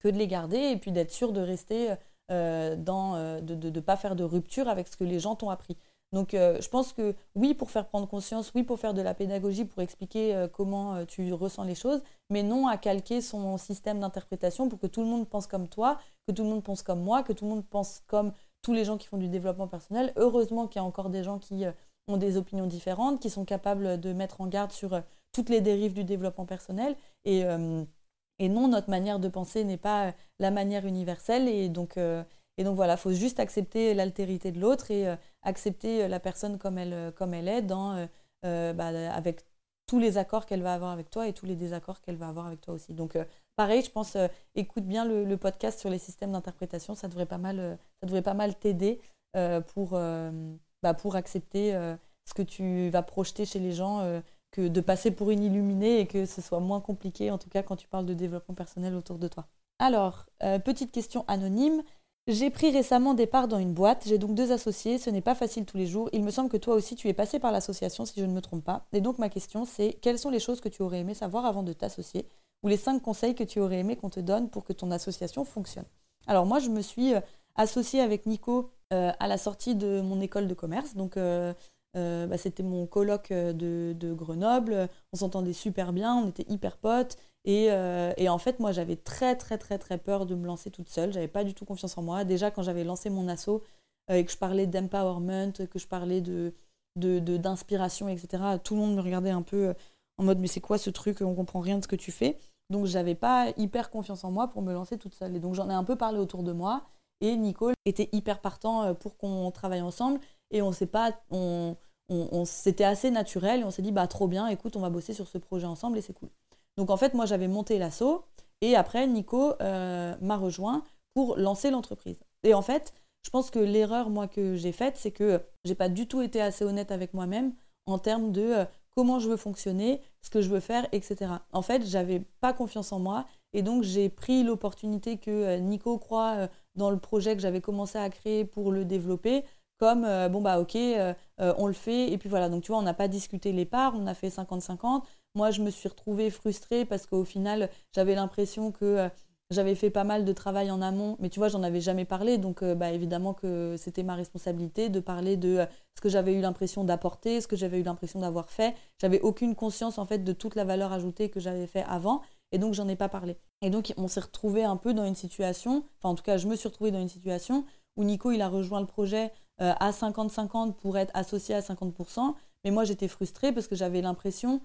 que de les garder et puis d'être sûr de rester euh, dans, de ne pas faire de rupture avec ce que les gens t'ont appris. Donc je pense que oui, pour faire prendre conscience, oui, pour faire de la pédagogie, pour expliquer comment tu ressens les choses, mais non à calquer son système d'interprétation pour que tout le monde pense comme toi, que tout le monde pense comme moi, que tout le monde pense comme tous les gens qui font du développement personnel. Heureusement qu'il y a encore des gens qui euh, ont des opinions différentes, qui sont capables de mettre en garde sur euh, toutes les dérives du développement personnel. Et, euh, et non, notre manière de penser n'est pas la manière universelle. Et donc, et donc voilà, il faut juste accepter l'altérité de l'autre et accepter la personne comme elle, comme elle est, dans, bah, avec tous les accords qu'elle va avoir avec toi et tous les désaccords qu'elle va avoir avec toi aussi. Donc pareil, je pense, euh, écoute bien le, podcast sur les systèmes d'interprétation, ça devrait pas mal, euh, ça devrait pas mal t'aider euh, pour, bah, pour accepter ce que tu vas projeter chez les gens, que de passer pour une illuminée et que ce soit moins compliqué, en tout cas quand tu parles de développement personnel autour de toi. Alors, petite question anonyme. J'ai pris récemment des parts dans une boîte, j'ai donc deux associés, ce n'est pas facile tous les jours. Il me semble que toi aussi tu es passé par l'association si je ne me trompe pas. Et donc ma question c'est quelles sont les choses que tu aurais aimé savoir avant de t'associer? Ou les cinq conseils que tu aurais aimé qu'on te donne pour que ton association fonctionne? Alors moi, je me suis euh, associée avec Nico euh, à la sortie de mon école de commerce. Donc euh, bah, c'était mon colloque de, Grenoble. On s'entendait super bien, on était hyper potes. Et, et en fait, moi, j'avais très très très très peur de me lancer toute seule. J'avais pas du tout confiance en moi. Déjà, quand j'avais lancé mon asso et que je parlais d'empowerment, que je parlais de d'inspiration, etc. Tout le monde me regardait un peu en mode mais c'est quoi ce truc? On comprend rien de ce que tu fais. Donc j'avais pas hyper confiance en moi pour me lancer toute seule. Et donc j'en ai un peu parlé autour de moi. Et Nicole était hyper partant euh, pour qu'on travaille ensemble. Et on s'est pas, on, on, c'était assez naturel. Et on s'est dit bah trop bien, écoute, on va bosser sur ce projet ensemble et c'est cool. Donc en fait moi j'avais monté l'assaut et après Nico euh, m'a rejoint pour lancer l'entreprise. Et en fait je pense que l'erreur moi que j'ai faite c'est que j'ai pas du tout été assez honnête avec moi-même en termes de euh, comment je veux fonctionner, ce que je veux faire, etc. En fait, j'avais pas confiance en moi et donc j'ai pris l'opportunité que euh, Nico croit dans le projet que j'avais commencé à créer pour le développer comme bon bah ok on le fait et puis voilà donc tu vois on n'a pas discuté les parts on a fait 50-50 moi je me suis retrouvée frustrée parce qu'au final j'avais l'impression que j'avais fait pas mal de travail en amont, mais tu vois, j'en avais jamais parlé, donc euh, bah, évidemment que c'était ma responsabilité de parler de euh, ce que j'avais eu l'impression d'apporter, ce que j'avais eu l'impression d'avoir fait. J'avais aucune conscience en fait de toute la valeur ajoutée que j'avais fait avant, et donc j'en ai pas parlé. Et donc on s'est retrouvé un peu dans une situation, enfin en tout cas je me suis retrouvée dans une situation où Nico il a rejoint le projet euh, à 50-50 pour être associé à 50%, mais moi j'étais frustrée parce que j'avais l'impression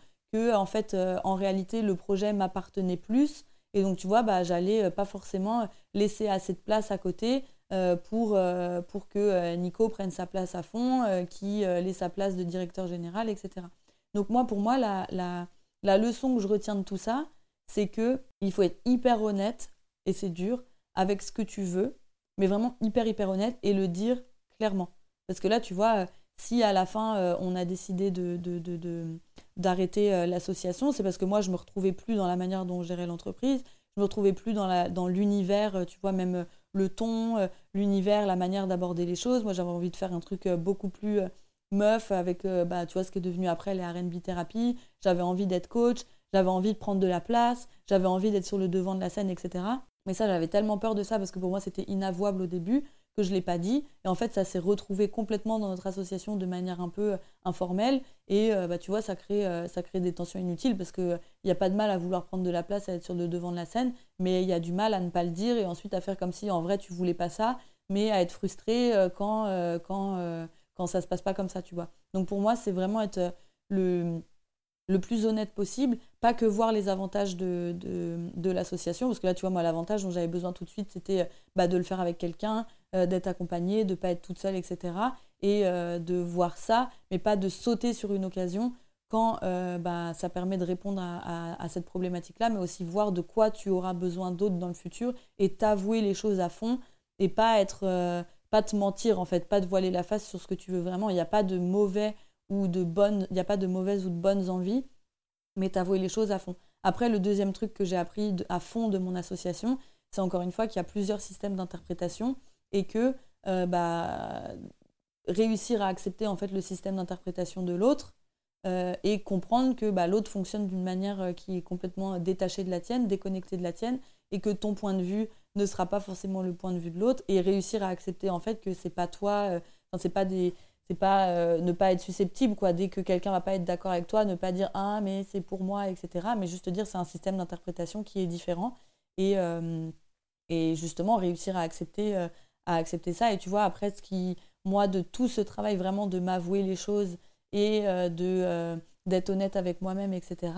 en fait en réalité le projet m'appartenait plus et donc, tu vois, bah, j'allais euh, pas forcément laisser assez de place à côté euh, pour, euh, pour que Nico prenne sa place à fond, qui laisse sa place de directeur général, etc. Donc, moi, pour moi, la leçon que je retiens de tout ça, c'est que il faut être hyper honnête, et c'est dur, avec ce que tu veux, mais vraiment hyper, hyper honnête et le dire clairement. Parce que là, tu vois, si à la fin, on a décidé de, de, de d'arrêter euh, l'association, c'est parce que moi, je me retrouvais plus dans la manière dont je gérais l'entreprise, je me retrouvais plus dans, la, dans l'univers, euh, tu vois, même euh, le ton, l'univers, la manière d'aborder les choses. Moi, j'avais envie de faire un truc beaucoup plus meuf avec, bah, tu vois, ce qui est devenu après les R&B thérapie. J'avais envie d'être coach, j'avais envie de prendre de la place, j'avais envie d'être sur le devant de la scène, etc. Mais ça, j'avais tellement peur de ça parce que pour moi, c'était inavouable au début que je ne l'ai pas dit. Et en fait, ça s'est retrouvé complètement dans notre association de manière un peu euh, informelle. Et euh, bah, tu vois, ça crée, euh, ça crée des tensions inutiles parce qu'il n'y a pas de mal à vouloir prendre de la place, à être sur le devant de la scène, mais il y a du mal à ne pas le dire et ensuite à faire comme si en vrai tu voulais pas ça, mais à être frustré quand, quand, quand ça se passe pas comme ça, tu vois. Donc pour moi, c'est vraiment être le le plus honnête possible, pas que voir les avantages de, de, l'association, parce que là, tu vois, moi, l'avantage dont j'avais besoin tout de suite, c'était bah, de le faire avec quelqu'un, euh, d'être accompagnée, de ne pas être toute seule, etc. Et euh, de voir ça, mais pas de sauter sur une occasion quand euh, bah, ça permet de répondre à, cette problématique-là, mais aussi voir de quoi tu auras besoin d'autre dans le futur et t'avouer les choses à fond et pas être, pas te mentir en fait, pas te voiler la face sur ce que tu veux vraiment. Il n'y a pas de mauvais ou de bonnes, il n'y a pas de mauvaises ou de bonnes envies, mais t'avouer les choses à fond. Après, le deuxième truc que j'ai appris à fond de mon association, c'est encore une fois qu'il y a plusieurs systèmes d'interprétation et que euh, bah, réussir à accepter en fait le système d'interprétation de l'autre euh, et comprendre que bah, l'autre fonctionne d'une manière euh, qui est complètement détachée de la tienne, déconnectée de la tienne, et que ton point de vue ne sera pas forcément le point de vue de l'autre, et réussir à accepter en fait que c'est pas toi, enfin, c'est pas des c'est pas euh, ne pas être susceptible quoi. Dès que quelqu'un va pas être d'accord avec toi ne pas dire ah mais c'est pour moi etc mais juste dire c'est un système d'interprétation qui est différent et, euh, justement réussir à accepter euh, à accepter ça et tu vois après ce qui moi de tout ce travail vraiment de m'avouer les choses et de d'être honnête avec moi-même etc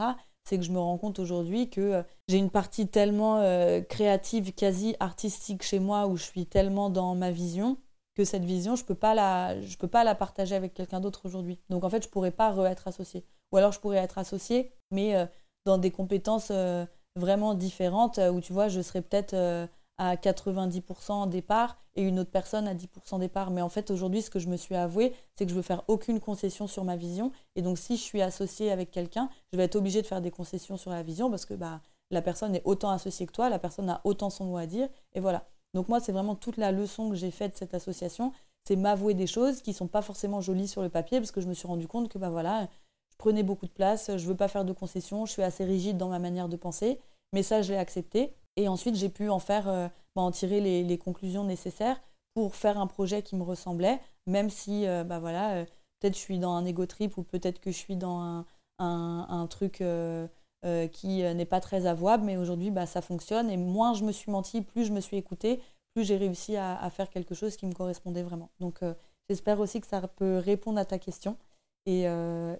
c'est que je me rends compte aujourd'hui que j'ai une partie tellement créative quasi artistique chez moi où je suis tellement dans ma vision que cette vision, je peux pas la, je peux pas la partager avec quelqu'un d'autre aujourd'hui. Donc en fait, je pourrais pas re-être associé. Ou alors je pourrais être associé, mais euh, dans des compétences euh, vraiment différentes, euh, où tu vois, je serais peut-être à 90% départ et une autre personne à 10% départ. Mais en fait, aujourd'hui, ce que je me suis avoué, c'est que je veux faire aucune concession sur ma vision. Et donc, si je suis associé avec quelqu'un, je vais être obligé de faire des concessions sur la vision parce que bah, la personne est autant associée que toi, la personne a autant son mot à dire. Et voilà. Donc moi, c'est vraiment toute la leçon que j'ai faite de cette association, c'est m'avouer des choses qui sont pas forcément jolies sur le papier, parce que je me suis rendu compte que bah voilà, je prenais beaucoup de place, je veux pas faire de concessions, je suis assez rigide dans ma manière de penser, mais ça, je l'ai accepté. Et ensuite, j'ai pu en faire, euh, bah, en tirer les, conclusions nécessaires pour faire un projet qui me ressemblait, même si, euh, bah voilà, euh, peut-être je suis dans un ego trip ou peut-être que je suis dans un, truc euh, qui n'est pas très avouable, mais aujourd'hui, bah, ça fonctionne. Et moins je me suis menti, plus je me suis écoutée, plus j'ai réussi à, faire quelque chose qui me correspondait vraiment. Donc, j'espère aussi que ça peut répondre à ta question. Et,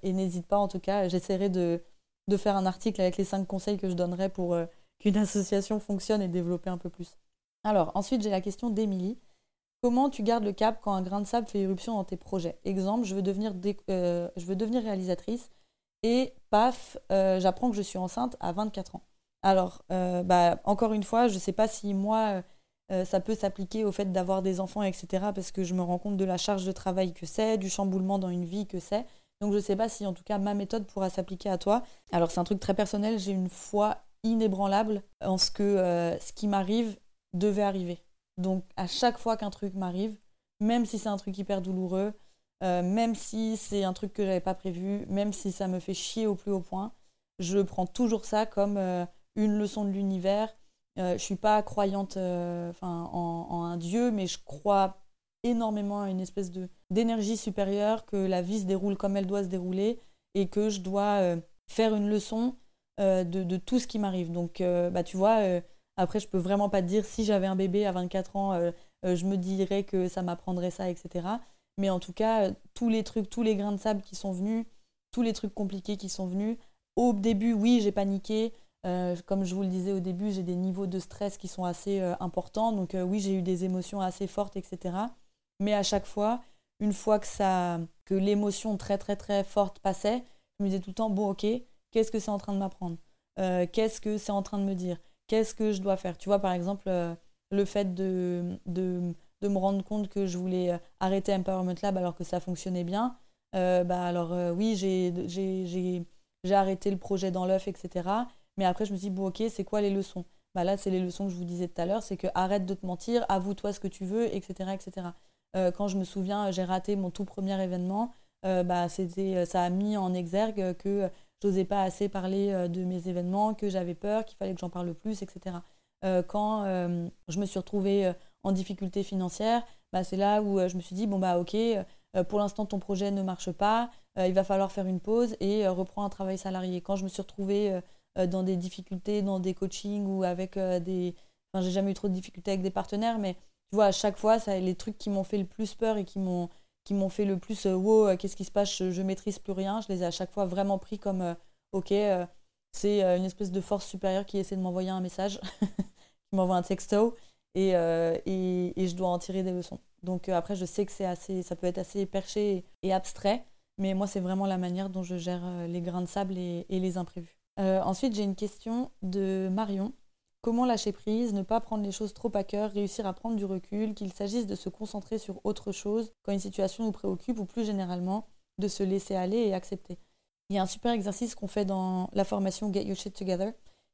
n'hésite pas, en tout cas, j'essaierai de, de faire un article avec les cinq conseils que je donnerais pour qu'une association fonctionne et développer un peu plus. Alors, ensuite, j'ai la question d'Émilie. Comment tu gardes le cap quand un grain de sable fait éruption dans tes projets? Exemple, je veux devenir, euh, je veux devenir réalisatrice et paf, euh, j'apprends que je suis enceinte à 24 ans. Alors, bah, encore une fois, je ne sais pas si moi, ça peut s'appliquer au fait d'avoir des enfants, etc., parce que je me rends compte de la charge de travail que c'est, du chamboulement dans une vie que c'est. Donc je ne sais pas si en tout cas ma méthode pourra s'appliquer à toi. Alors c'est un truc très personnel, j'ai une foi inébranlable en ce que euh, ce qui m'arrive devait arriver. Donc à chaque fois qu'un truc m'arrive, même si c'est un truc hyper douloureux, euh, même si c'est un truc que j'avais pas prévu, même si ça me fait chier au plus haut point, je prends toujours ça comme euh, une leçon de l'univers. je suis pas croyante en, en, un dieu, mais je crois énormément à une espèce de d'énergie supérieure, que la vie se déroule comme elle doit se dérouler et que je dois faire une leçon de, de, tout ce qui m'arrive. Donc, euh, bah, tu vois, après, je peux vraiment pas te dire si j'avais un bébé à 24 ans, je me dirais que ça m'apprendrait ça, etc. Mais en tout cas, tous les trucs, tous les grains de sable qui sont venus, tous les trucs compliqués qui sont venus, au début, oui, j'ai paniqué. comme je vous le disais au début, j'ai des niveaux de stress qui sont assez importants. Donc oui, j'ai eu des émotions assez fortes, etc. Mais à chaque fois, une fois que, ça, que l'émotion très très très forte passait, je me disais tout le temps, bon ok, qu'est-ce que c'est en train de m'apprendre? Euh, Qu'est-ce que c'est en train de me dire? Qu'est-ce que je dois faire? Tu vois, par exemple, euh, le fait de, de, de, me rendre compte que je voulais euh, arrêter Empowerment Lab alors que ça fonctionnait bien, bah alors oui, j'ai arrêté le projet dans l'œuf, etc. Mais après, je me suis dit, bon ok, c'est quoi les leçons? Bah là, c'est les leçons que je vous disais tout à l'heure, c'est que arrête de te mentir, avoue-toi ce que tu veux, etc. etc. Quand je me souviens, j'ai raté mon tout premier événement, bah, ça a mis en exergue que j'osais pas assez parler euh, de mes événements, que j'avais peur, qu'il fallait que j'en parle plus, etc. quand je me suis retrouvée en difficulté financière, bah, c'est là où je me suis dit, bon bah ok, pour l'instant ton projet ne marche pas, il va falloir faire une pause et reprendre un travail salarié. Quand je me suis retrouvée dans des difficultés, dans des coachings ou avec des... Enfin, j'ai jamais eu trop de difficultés avec des partenaires, mais tu vois, à chaque fois, ça, les trucs qui m'ont fait le plus peur et qui m'ont qui m'ont fait le plus euh, wow, euh, qu'est-ce qui se passe, je, maîtrise plus rien, je les ai à chaque fois vraiment pris comme euh, ok, c'est une espèce de force supérieure qui essaie de m'envoyer un message, [LAUGHS] qui m'envoie un texto et, et, et, je dois en tirer des leçons. Donc après, je sais que c'est assez, ça peut être assez perché et abstrait, mais moi, c'est vraiment la manière dont je gère les grains de sable et, et les imprévus. ensuite, j'ai une question de Marion Comment lâcher prise, ne pas prendre les choses trop à cœur, réussir à prendre du recul, qu'il s'agisse de se concentrer sur autre chose quand une situation nous préoccupe ou plus généralement de se laisser aller et accepter. Il y a un super exercice qu'on fait dans la formation Get Your Shit Together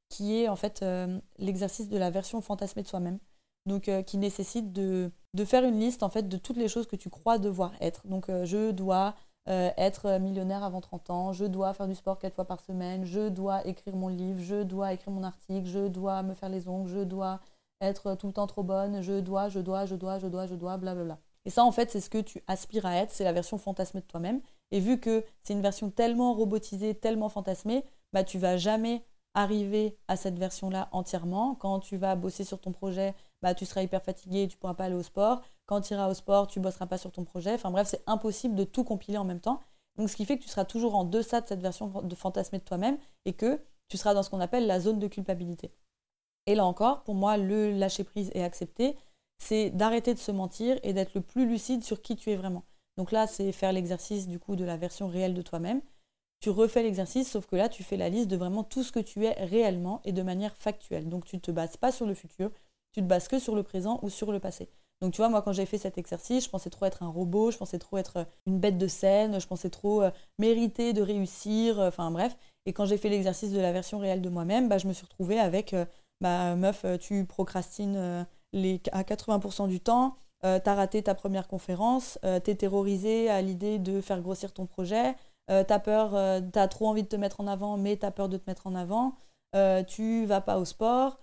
qui est en fait euh, l'exercice de la version fantasmée de soi-même. Donc euh, qui nécessite de, faire une liste en fait de toutes les choses que tu crois devoir être. Donc euh, je dois euh, être millionnaire avant 30 ans, je dois faire du sport quatre fois par semaine, je dois écrire mon livre, je dois écrire mon article, je dois me faire les ongles, je dois être tout le temps trop bonne, je dois, je dois, je dois, je dois, je dois, blablabla. Et ça, en fait, c'est ce que tu aspires à être, c'est la version fantasmée de toi-même. Et vu que c'est une version tellement robotisée, tellement fantasmée, bah, tu vas jamais arriver à cette version-là entièrement. Quand tu vas bosser sur ton projet, bah, tu seras hyper fatigué, tu pourras pas aller au sport. Quand tu iras au sport, tu bosseras pas sur ton projet. Enfin bref, c'est impossible de tout compiler en même temps. Donc ce qui fait que tu seras toujours en deçà de cette version de fantasmer de toi-même et que tu seras dans ce qu'on appelle la zone de culpabilité. Et là encore, pour moi, le lâcher prise et accepter, c'est d'arrêter de se mentir et d'être le plus lucide sur qui tu es vraiment. Donc là, c'est faire l'exercice du coup de la version réelle de toi-même. Tu refais l'exercice, sauf que là, tu fais la liste de vraiment tout ce que tu es réellement et de manière factuelle. Donc tu ne te bases pas sur le futur, tu te bases que sur le présent ou sur le passé. Donc tu vois, moi quand j'ai fait cet exercice, je pensais trop être un robot, je pensais trop être euh, une bête de scène, je pensais trop euh, mériter de réussir, euh, enfin bref. Et quand j'ai fait l'exercice de la version réelle de moi-même, bah, je me suis retrouvée avec, bah meuf, tu procrastines à 80% du temps, t'as raté ta première conférence, t'es terrorisé à l'idée de faire grossir ton projet, t'as peur, t'as trop envie de te mettre en avant, mais t'as peur de te mettre en avant, tu vas pas au sport,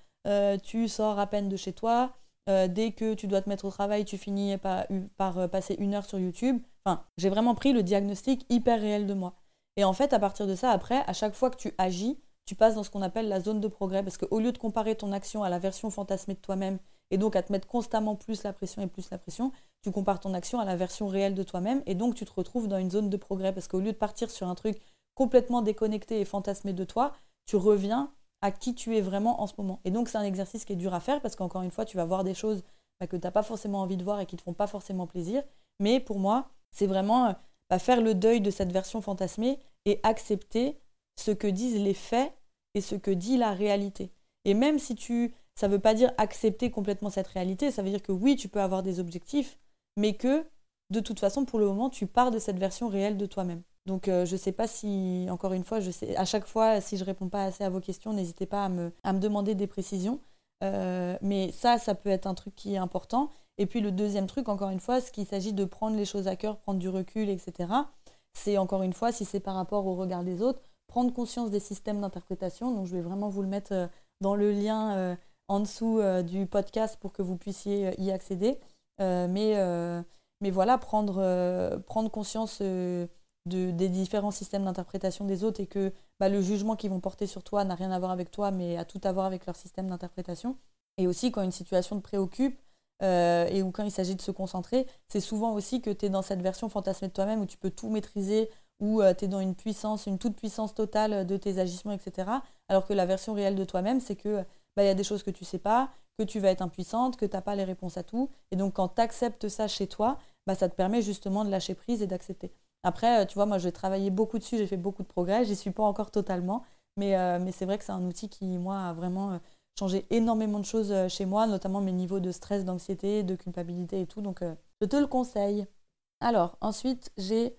tu sors à peine de chez toi, euh, dès que tu dois te mettre au travail, tu finis par, par euh, passer une heure sur YouTube. Enfin, j'ai vraiment pris le diagnostic hyper réel de moi. Et en fait, à partir de ça, après, à chaque fois que tu agis, tu passes dans ce qu'on appelle la zone de progrès. Parce qu'au lieu de comparer ton action à la version fantasmée de toi-même, et donc à te mettre constamment plus la pression et plus la pression, tu compares ton action à la version réelle de toi-même, et donc tu te retrouves dans une zone de progrès. Parce qu'au lieu de partir sur un truc complètement déconnecté et fantasmé de toi, tu reviens à qui tu es vraiment en ce moment. Et donc, c'est un exercice qui est dur à faire parce qu'encore une fois, tu vas voir des choses bah, que tu n'as pas forcément envie de voir et qui ne te font pas forcément plaisir. Mais pour moi, c'est vraiment euh, bah, faire le deuil de cette version fantasmée et accepter ce que disent les faits et ce que dit la réalité. Et même si tu... Ça ne veut pas dire accepter complètement cette réalité, ça veut dire que oui, tu peux avoir des objectifs, mais que de toute façon, pour le moment, tu pars de cette version réelle de toi-même. Donc euh, je ne sais pas si, encore une fois, je sais, à chaque fois, si je réponds pas assez à vos questions, n'hésitez pas à me, demander des précisions. Euh, mais ça, ça peut être un truc qui est important. Et puis le deuxième truc, encore une fois, ce qu'il s'agit de prendre les choses à cœur, prendre du recul, etc. C'est encore une fois, si c'est par rapport au regard des autres, prendre conscience des systèmes d'interprétation. Donc je vais vraiment vous le mettre euh, dans le lien en dessous du podcast pour que vous puissiez y accéder. mais, mais voilà, prendre conscience des différents systèmes d'interprétation des autres et que bah, le jugement qu'ils vont porter sur toi n'a rien à voir avec toi, mais a tout à voir avec leur système d'interprétation. Et aussi, quand une situation te préoccupe euh, et ou quand il s'agit de se concentrer, c'est souvent aussi que tu es dans cette version fantasmée de toi-même où tu peux tout maîtriser, où euh, tu es dans une puissance, une toute puissance totale de tes agissements, etc. Alors que la version réelle de toi-même, c'est que bah, il y a des choses que tu sais pas, que tu vas être impuissante, que tu n'as pas les réponses à tout. Et donc, quand tu acceptes ça chez toi, bah, ça te permet justement de lâcher prise et d'accepter. Après, euh, tu vois, moi, j'ai travaillé beaucoup dessus, j'ai fait beaucoup de progrès. J'y suis pas encore totalement, mais, euh, mais c'est vrai que c'est un outil qui, moi, a vraiment euh, changé énormément de choses chez moi, notamment mes niveaux de stress, d'anxiété, de culpabilité et tout. Donc, je te le conseille. Alors, ensuite, j'ai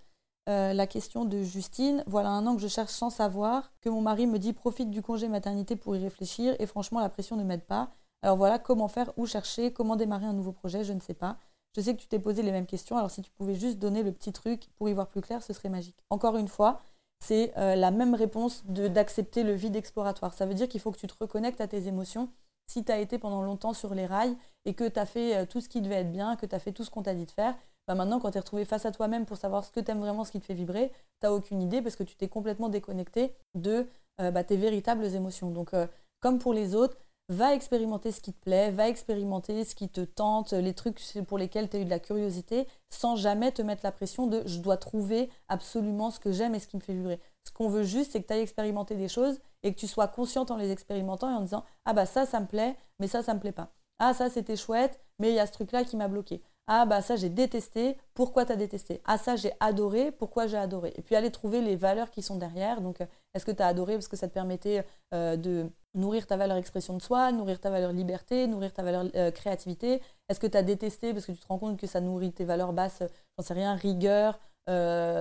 la question de Justine. Voilà un an que je cherche sans savoir, que mon mari me dit profite du congé maternité pour y réfléchir, et franchement, la pression ne m'aide pas. Alors voilà, comment faire, où chercher, comment démarrer un nouveau projet, je ne sais pas. Je sais que tu t'es posé les mêmes questions, alors si tu pouvais juste donner le petit truc pour y voir plus clair, ce serait magique. Encore une fois, c'est euh, la même réponse d'accepter le vide exploratoire. Ça veut dire qu'il faut que tu te reconnectes à tes émotions. Si tu as été pendant longtemps sur les rails et que tu as fait euh, tout ce qui devait être bien, que tu as fait tout ce qu'on t'a dit de faire, bah maintenant, quand tu es retrouvé face à toi-même pour savoir ce que tu aimes vraiment, ce qui te fait vibrer, tu n'as aucune idée parce que tu t'es complètement déconnecté de euh, bah, tes véritables émotions. Donc, comme pour les autres, va expérimenter ce qui te plaît, va expérimenter ce qui te tente, les trucs pour lesquels tu as eu de la curiosité, sans jamais te mettre la pression de je dois trouver absolument ce que j'aime et ce qui me fait vibrer. Ce qu'on veut juste, c'est que tu ailles expérimenter des choses et que tu sois consciente en les expérimentant et en disant ah bah ça, ça me plaît, mais ça, ça me plaît pas. Ah ça, c'était chouette, mais il y a ce truc-là qui m'a bloqué. Ah bah ça j'ai détesté, pourquoi tu as détesté Ah ça j'ai adoré, pourquoi j'ai adoré? Et puis aller trouver les valeurs qui sont derrière. Donc euh, est-ce que tu as adoré parce que ça te permettait euh, de nourrir ta valeur expression de soi, nourrir ta valeur liberté, nourrir ta valeur euh, créativité Est-ce que tu as détesté parce que tu te rends compte que ça nourrit tes valeurs basses, j'en sais rien, rigueur,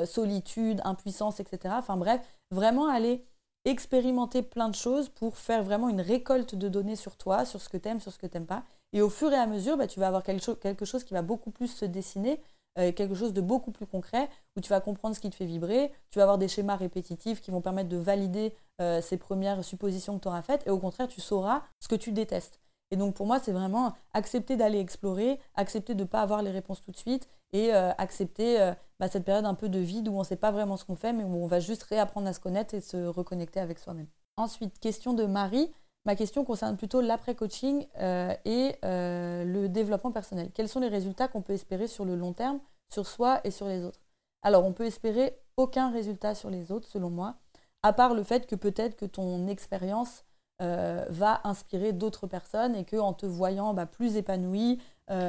solitude, impuissance, etc. Enfin bref, vraiment aller expérimenter plein de choses pour faire vraiment une récolte de données sur toi, sur ce que tu aimes, sur ce que tu n'aimes pas. Et au fur et à mesure, bah, tu vas avoir quelque chose, qui va beaucoup plus se dessiner, euh, quelque chose de beaucoup plus concret, où tu vas comprendre ce qui te fait vibrer, tu vas avoir des schémas répétitifs qui vont permettre de valider euh, ces premières suppositions que tu auras faites, et au contraire, tu sauras ce que tu détestes. Et donc pour moi, c'est vraiment accepter d'aller explorer, accepter de ne pas avoir les réponses tout de suite, et euh, accepter bah, cette période un peu de vide où on ne sait pas vraiment ce qu'on fait, mais où on va juste réapprendre à se connaître et se reconnecter avec soi-même. Ensuite, question de Marie. Ma question concerne plutôt l'après-coaching euh, et euh, le développement personnel. Quels sont les résultats qu'on peut espérer sur le long terme, sur soi et sur les autres? Alors, on peut espérer aucun résultat sur les autres, selon moi, à part le fait que peut-être que ton expérience euh, va inspirer d'autres personnes et qu'en te voyant bah, plus épanoui,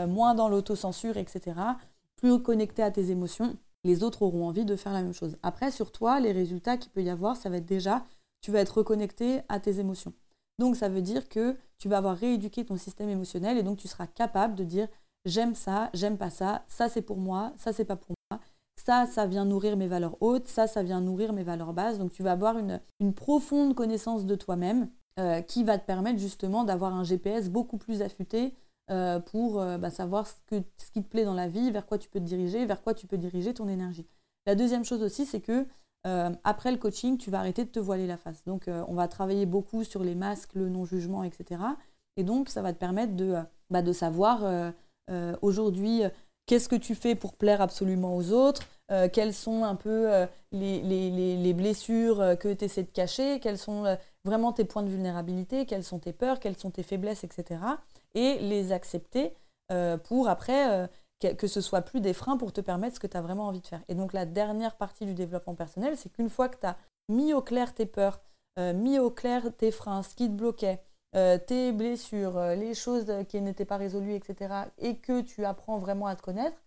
moins dans l'autocensure, etc., plus connecté à tes émotions, les autres auront envie de faire la même chose. Après, sur toi, les résultats qu'il peut y avoir, ça va être déjà, tu vas être reconnecté à tes émotions. Donc ça veut dire que tu vas avoir rééduqué ton système émotionnel et donc tu seras capable de dire j'aime ça, j'aime pas ça, ça c'est pour moi, ça c'est pas pour moi. Ça, ça vient nourrir mes valeurs hautes, ça, ça vient nourrir mes valeurs basses. Donc tu vas avoir une, profonde connaissance de toi-même euh, qui va te permettre justement d'avoir un GPS beaucoup plus affûté euh, pour euh, bah, savoir ce, qui te plaît dans la vie, vers quoi tu peux te diriger, vers quoi tu peux diriger ton énergie. La deuxième chose aussi, c'est que euh, après le coaching, tu vas arrêter de te voiler la face. Donc, euh, on va travailler beaucoup sur les masques, le non-jugement, etc. Et donc, ça va te permettre de, euh, bah, de savoir aujourd'hui qu'est-ce que tu fais pour plaire absolument aux autres, quelles sont un peu les, les, les, blessures que tu essaies de cacher, quels sont vraiment tes points de vulnérabilité, quelles sont tes peurs, quelles sont tes faiblesses, etc. Et les accepter pour après que ce soit plus des freins pour te permettre ce que tu as vraiment envie de faire. Et donc la dernière partie du développement personnel, c'est qu'une fois que tu as mis au clair tes peurs, mis au clair tes freins, ce qui te bloquait, tes blessures, les choses qui n'étaient pas résolues, etc., et que tu apprends vraiment à te connaître,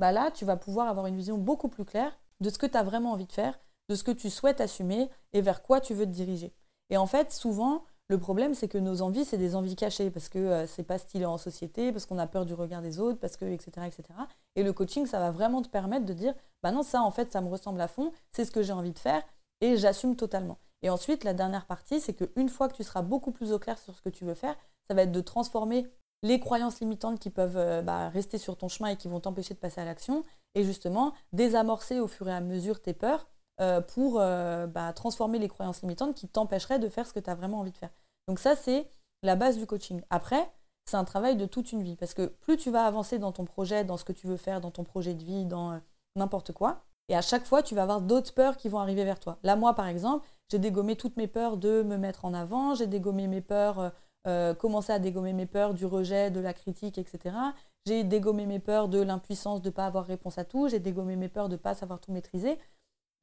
bah là, tu vas pouvoir avoir une vision beaucoup plus claire de ce que tu as vraiment envie de faire, de ce que tu souhaites assumer et vers quoi tu veux te diriger. Et en fait, souvent, le problème, c'est que nos envies, c'est des envies cachées parce que euh, c'est pas stylé en société, parce qu'on a peur du regard des autres, parce que, etc.. Et le coaching, ça va vraiment te permettre de dire, bah non, ça, en fait, ça me ressemble à fond, c'est ce que j'ai envie de faire et j'assume totalement. Et ensuite, la dernière partie, c'est qu'une fois que tu seras beaucoup plus au clair sur ce que tu veux faire, ça va être de transformer les croyances limitantes qui peuvent euh, bah, rester sur ton chemin et qui vont t'empêcher de passer à l'action, et justement désamorcer au fur et à mesure tes peurs euh, pour euh, bah, transformer les croyances limitantes qui t'empêcheraient de faire ce que tu as vraiment envie de faire. Donc ça, c'est la base du coaching. Après, c'est un travail de toute une vie, parce que plus tu vas avancer dans ton projet, dans ce que tu veux faire, dans ton projet de vie, dans euh, n'importe quoi, et à chaque fois, tu vas avoir d'autres peurs qui vont arriver vers toi. Là, moi, par exemple, j'ai dégommé toutes mes peurs de me mettre en avant, j'ai dégommé mes peurs, commencé à dégommer mes peurs du rejet, de la critique, etc. J'ai dégommé mes peurs de l'impuissance de ne pas avoir réponse à tout, j'ai dégommé mes peurs de ne pas savoir tout maîtriser.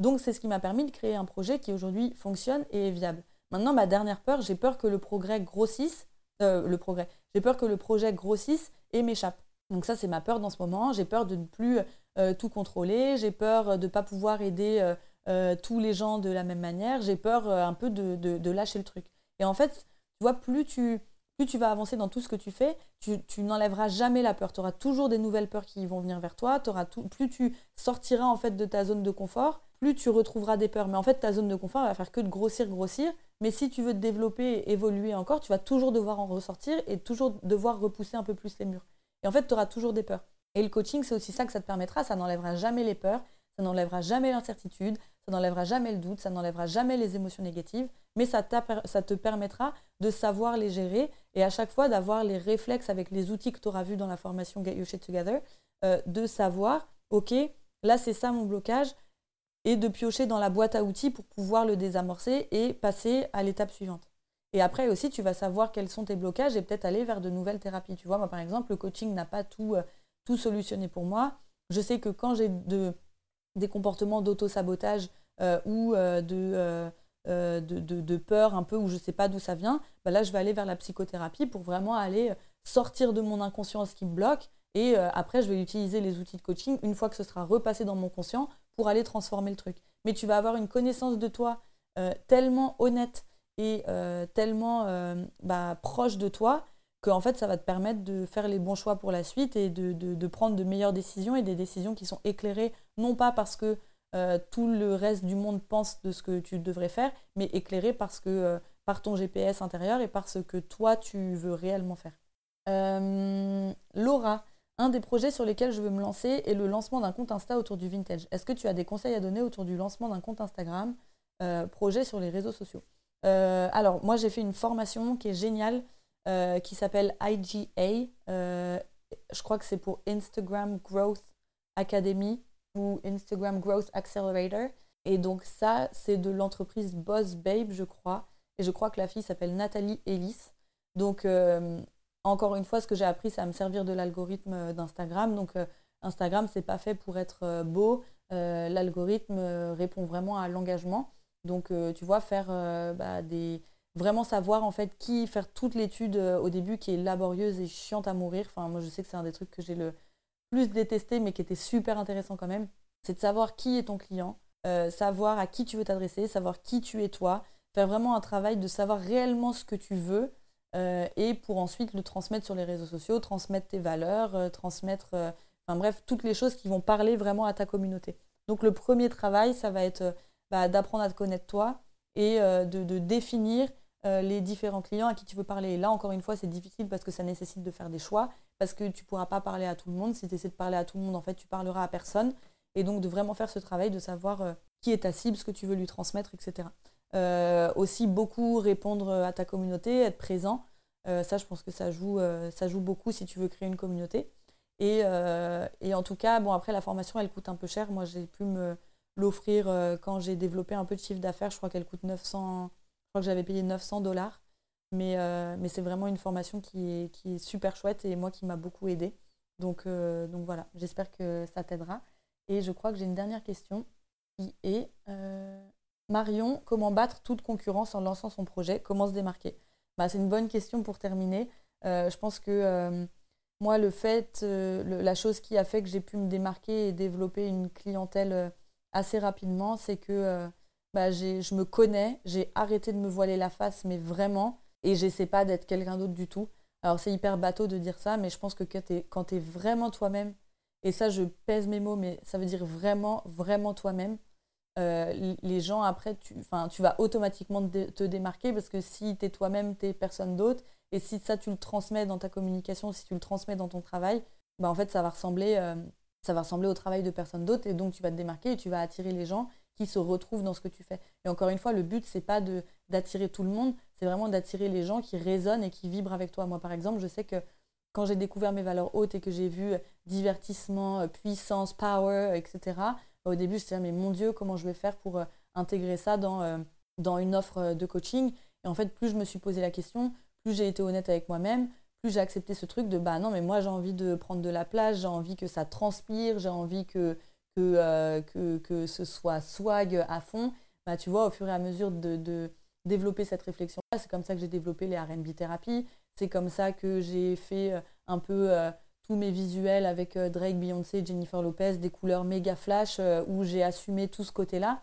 Donc c'est ce qui m'a permis de créer un projet qui aujourd'hui fonctionne et est viable. Maintenant, ma dernière peur, j'ai peur que le progrès grossisse, euh, le progrès, j'ai peur que le projet grossisse et m'échappe. Donc ça, c'est ma peur dans ce moment. J'ai peur de ne plus euh, tout contrôler, j'ai peur de ne pas pouvoir aider euh, tous les gens de la même manière, j'ai peur un peu de, lâcher le truc. Et en fait, tu vois, plus tu, plus tu vas avancer dans tout ce que tu fais, tu, n'enlèveras jamais la peur. Tu auras toujours des nouvelles peurs qui vont venir vers toi. Auras tout, plus tu sortiras en fait de ta zone de confort, plus tu retrouveras des peurs. Mais en fait, ta zone de confort va faire que de grossir, grossir. Mais si tu veux te développer et évoluer encore, tu vas toujours devoir en ressortir et toujours devoir repousser un peu plus les murs. Et en fait, tu auras toujours des peurs. Et le coaching, c'est aussi ça que ça te permettra. Ça n'enlèvera jamais les peurs, ça n'enlèvera jamais l'incertitude, ça n'enlèvera jamais le doute, ça n'enlèvera jamais les émotions négatives, mais ça, te permettra de savoir les gérer et à chaque fois d'avoir les réflexes avec les outils que tu auras vus dans la formation Get Your Shit Together, euh, de savoir, ok, là c'est ça mon blocage, et de piocher dans la boîte à outils pour pouvoir le désamorcer et passer à l'étape suivante. Et après aussi, tu vas savoir quels sont tes blocages et peut-être aller vers de nouvelles thérapies. Tu vois, moi par exemple, le coaching n'a pas tout, euh, tout solutionné pour moi. Je sais que quand j'ai de, des comportements d'auto-sabotage euh, ou de, de, de, peur un peu, où je ne sais pas d'où ça vient, bah là je vais aller vers la psychothérapie pour vraiment aller sortir de mon inconscient ce qui me bloque. Et après, je vais utiliser les outils de coaching une fois que ce sera repassé dans mon conscient pour aller transformer le truc. Mais tu vas avoir une connaissance de toi euh, tellement honnête et euh, tellement euh, bah, proche de toi que fait, ça va te permettre de faire les bons choix pour la suite et de, de, prendre de meilleures décisions et des décisions qui sont éclairées, non pas parce que tout le reste du monde pense de ce que tu devrais faire, mais éclairées parce que, par ton GPS intérieur et parce que toi, tu veux réellement faire. Laura, un des projets sur lesquels je veux me lancer est le lancement d'un compte Insta autour du vintage. Est-ce que tu as des conseils à donner autour du lancement d'un compte Instagram, euh, projet sur les réseaux sociaux? Euh, Alors, moi, j'ai fait une formation qui est géniale, euh, qui s'appelle IGA. je crois que c'est pour Instagram Growth Academy ou Instagram Growth Accelerator. Et donc ça, c'est de l'entreprise Boss Babe, je crois. Et je crois que la fille s'appelle Nathalie Ellis. Donc encore une fois, ce que j'ai appris, c'est à me servir de l'algorithme euh, d'Instagram. Donc, euh, Instagram, c'est pas fait pour être euh, beau. L'algorithme répond vraiment à l'engagement. Donc, tu vois, faire bah, des vraiment savoir en fait qui faire toute l'étude au début qui est laborieuse et chiante à mourir. Enfin, moi, je sais que c'est un des trucs que j'ai le plus détesté, mais qui était super intéressant quand même. C'est de savoir qui est ton client, savoir à qui tu veux t'adresser, savoir qui tu es toi, faire vraiment un travail de savoir réellement ce que tu veux euh, et pour ensuite le transmettre sur les réseaux sociaux, transmettre tes valeurs, euh, transmettre, euh, enfin bref, toutes les choses qui vont parler vraiment à ta communauté. Donc le premier travail, ça va être bah, d'apprendre à te connaître toi et de, définir les différents clients à qui tu veux parler. Et là, encore une fois, c'est difficile parce que ça nécessite de faire des choix, parce que tu ne pourras pas parler à tout le monde. Si tu essaies de parler à tout le monde, en fait, tu parleras à personne. Et donc de vraiment faire ce travail de savoir qui est ta cible, ce que tu veux lui transmettre, etc. Euh, aussi beaucoup répondre à ta communauté, être présent. Euh, ça, je pense que ça joue, euh, ça joue beaucoup si tu veux créer une communauté. Et, et, en tout cas, bon, après, la formation, elle coûte un peu cher. Moi, j'ai pu me l'offrir quand j'ai développé un peu de chiffre d'affaires. Je crois qu'elle coûte 900, je crois que j'avais payé 900 dollars. Mais, mais c'est vraiment une formation qui est, qui est super chouette et moi qui m'a beaucoup aidé. Donc, donc voilà, j'espère que ça t'aidera. Et je crois que j'ai une dernière question qui est Marion, comment battre toute concurrence en lançant son projet? Comment se démarquer? Bah, C'est une bonne question pour terminer. je pense que moi, le fait, la chose qui a fait que j'ai pu me démarquer et développer une clientèle assez rapidement, c'est que bah, je me connais, j'ai arrêté de me voiler la face, mais vraiment, et j'essaie pas d'être quelqu'un d'autre du tout. Alors c'est hyper bateau de dire ça, mais je pense que quand tu es, vraiment toi-même, et ça je pèse mes mots, mais ça veut dire vraiment, vraiment toi-même, euh, les gens après, tu, vas automatiquement te démarquer parce que si tu es toi-même, tu personne d'autre, et si ça tu le transmets dans ta communication, si tu le transmets dans ton travail, bah en fait ça va ressembler, euh, ça va ressembler au travail de personne d'autre, et donc tu vas te démarquer et tu vas attirer les gens se retrouvent dans ce que tu fais. Et encore une fois, le but, c'est pas d'attirer tout le monde, c'est vraiment d'attirer les gens qui résonnent et qui vibrent avec toi. Moi, par exemple, je sais que quand j'ai découvert mes valeurs hautes et que j'ai vu divertissement, puissance, power, etc., au début, je me disais, mais mon Dieu, comment je vais faire pour euh, intégrer ça dans, euh, dans une offre euh, de coaching? Et en fait, plus je me suis posé la question, plus j'ai été honnête avec moi-même, plus j'ai accepté ce truc de, bah non, mais moi, j'ai envie de prendre de la place, j'ai envie que ça transpire, j'ai envie que que, euh, que, que, ce soit swag à fond, bah, tu vois, au fur et à mesure de, de développer cette réflexion-là, c'est comme ça que j'ai développé les RB thérapies, c'est comme ça que j'ai fait euh, un peu euh, tous mes visuels avec Drake, Beyoncé, Jennifer Lopez, des couleurs méga flash, où j'ai assumé tout ce côté-là.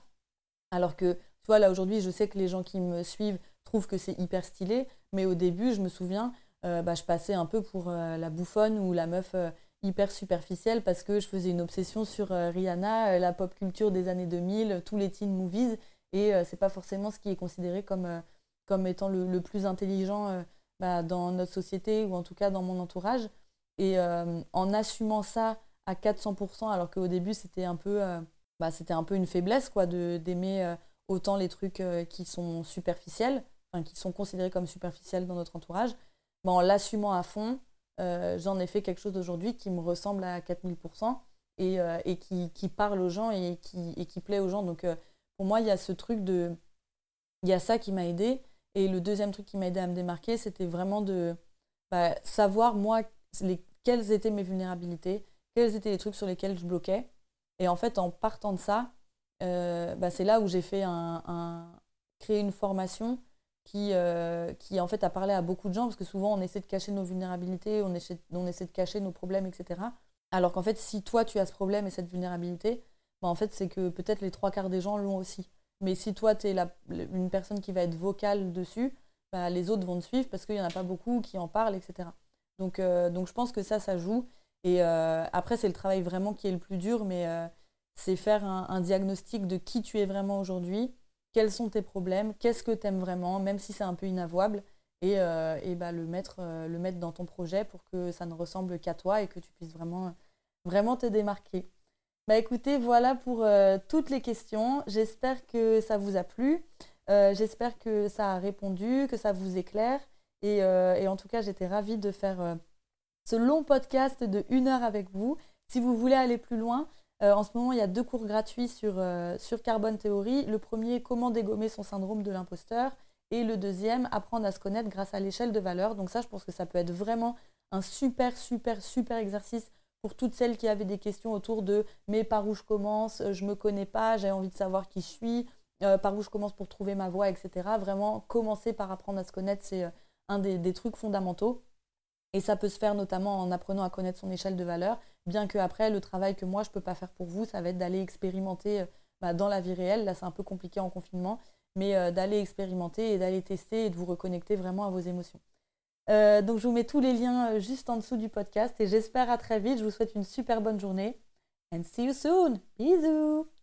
Alors que, tu vois, là aujourd'hui, je sais que les gens qui me suivent trouvent que c'est hyper stylé, mais au début, je me souviens, bah, je passais un peu pour la bouffonne ou la meuf hyper superficielle parce que je faisais une obsession sur euh, Rihanna, euh, la pop culture des années 2000, tous les teen movies, et euh, c'est pas forcément ce qui est considéré comme, comme étant le, plus intelligent bah, dans notre société ou en tout cas dans mon entourage. Et en assumant ça à 400%, alors qu'au début c'était un peu, bah, un peu une faiblesse quoi, d'aimer autant les trucs qui sont superficiels, qui sont considérés comme superficiels dans notre entourage, bah, en l'assumant à fond, euh, j'en ai fait quelque chose aujourd'hui qui me ressemble à 4000% et, euh, qui, parle aux gens et qui, plaît aux gens. Donc euh, pour moi, il y a ce truc de... Il y a ça qui m'a aidé. Et le deuxième truc qui m'a aidé à me démarquer, c'était vraiment de bah, savoir, moi, les, quelles étaient mes vulnérabilités, quels étaient les trucs sur lesquels je bloquais. Et en fait, en partant de ça, bah, c'est là où j'ai fait un, un, créer une formation qui, euh, qui en fait a parlé à beaucoup de gens, parce que souvent on essaie de cacher nos vulnérabilités, on essaie, de cacher nos problèmes, etc. Alors qu'en fait, si toi tu as ce problème et cette vulnérabilité, bah, en fait c'est que peut-être les trois quarts des gens l'ont aussi. Mais si toi tu es une personne qui va être vocale dessus, bah, les autres vont te suivre parce qu'il n'y en a pas beaucoup qui en parlent, etc. Donc, euh, donc je pense que ça, ça joue. Et euh, après, c'est le travail vraiment qui est le plus dur, mais c'est faire un, diagnostic de qui tu es vraiment aujourd'hui quels sont tes problèmes, qu'est-ce que tu aimes vraiment, même si c'est un peu inavouable, et, euh, et bah, le, mettre, euh, le mettre dans ton projet pour que ça ne ressemble qu'à toi et que tu puisses vraiment, vraiment te démarquer. Bah écoutez, voilà pour euh, toutes les questions. J'espère que ça vous a plu. J'espère que ça a répondu, que ça vous éclaire. Et, et en tout cas, j'étais ravie de faire ce long podcast de une heure avec vous. Si vous voulez aller plus loin, euh, en ce moment, il y a deux cours gratuits sur, euh, Carbone Theory. Le premier, comment dégommer son syndrome de l'imposteur. Et le deuxième, apprendre à se connaître grâce à l'échelle de valeur. Donc ça, je pense que ça peut être vraiment un super, super, super exercice pour toutes celles qui avaient des questions autour de mais par où je commence, je me connais pas, j'ai envie de savoir qui je suis, euh, par où je commence pour trouver ma voie, etc. Vraiment, commencer par apprendre à se connaître, c'est un des, trucs fondamentaux. Et ça peut se faire notamment en apprenant à connaître son échelle de valeur, bien que après le travail que moi je ne peux pas faire pour vous, ça va être d'aller expérimenter euh, bah, dans la vie réelle. Là, c'est un peu compliqué en confinement, mais euh, d'aller expérimenter et d'aller tester et de vous reconnecter vraiment à vos émotions. Euh, donc, je vous mets tous les liens juste en dessous du podcast et j'espère à très vite. Je vous souhaite une super bonne journée. And see you soon. Bisous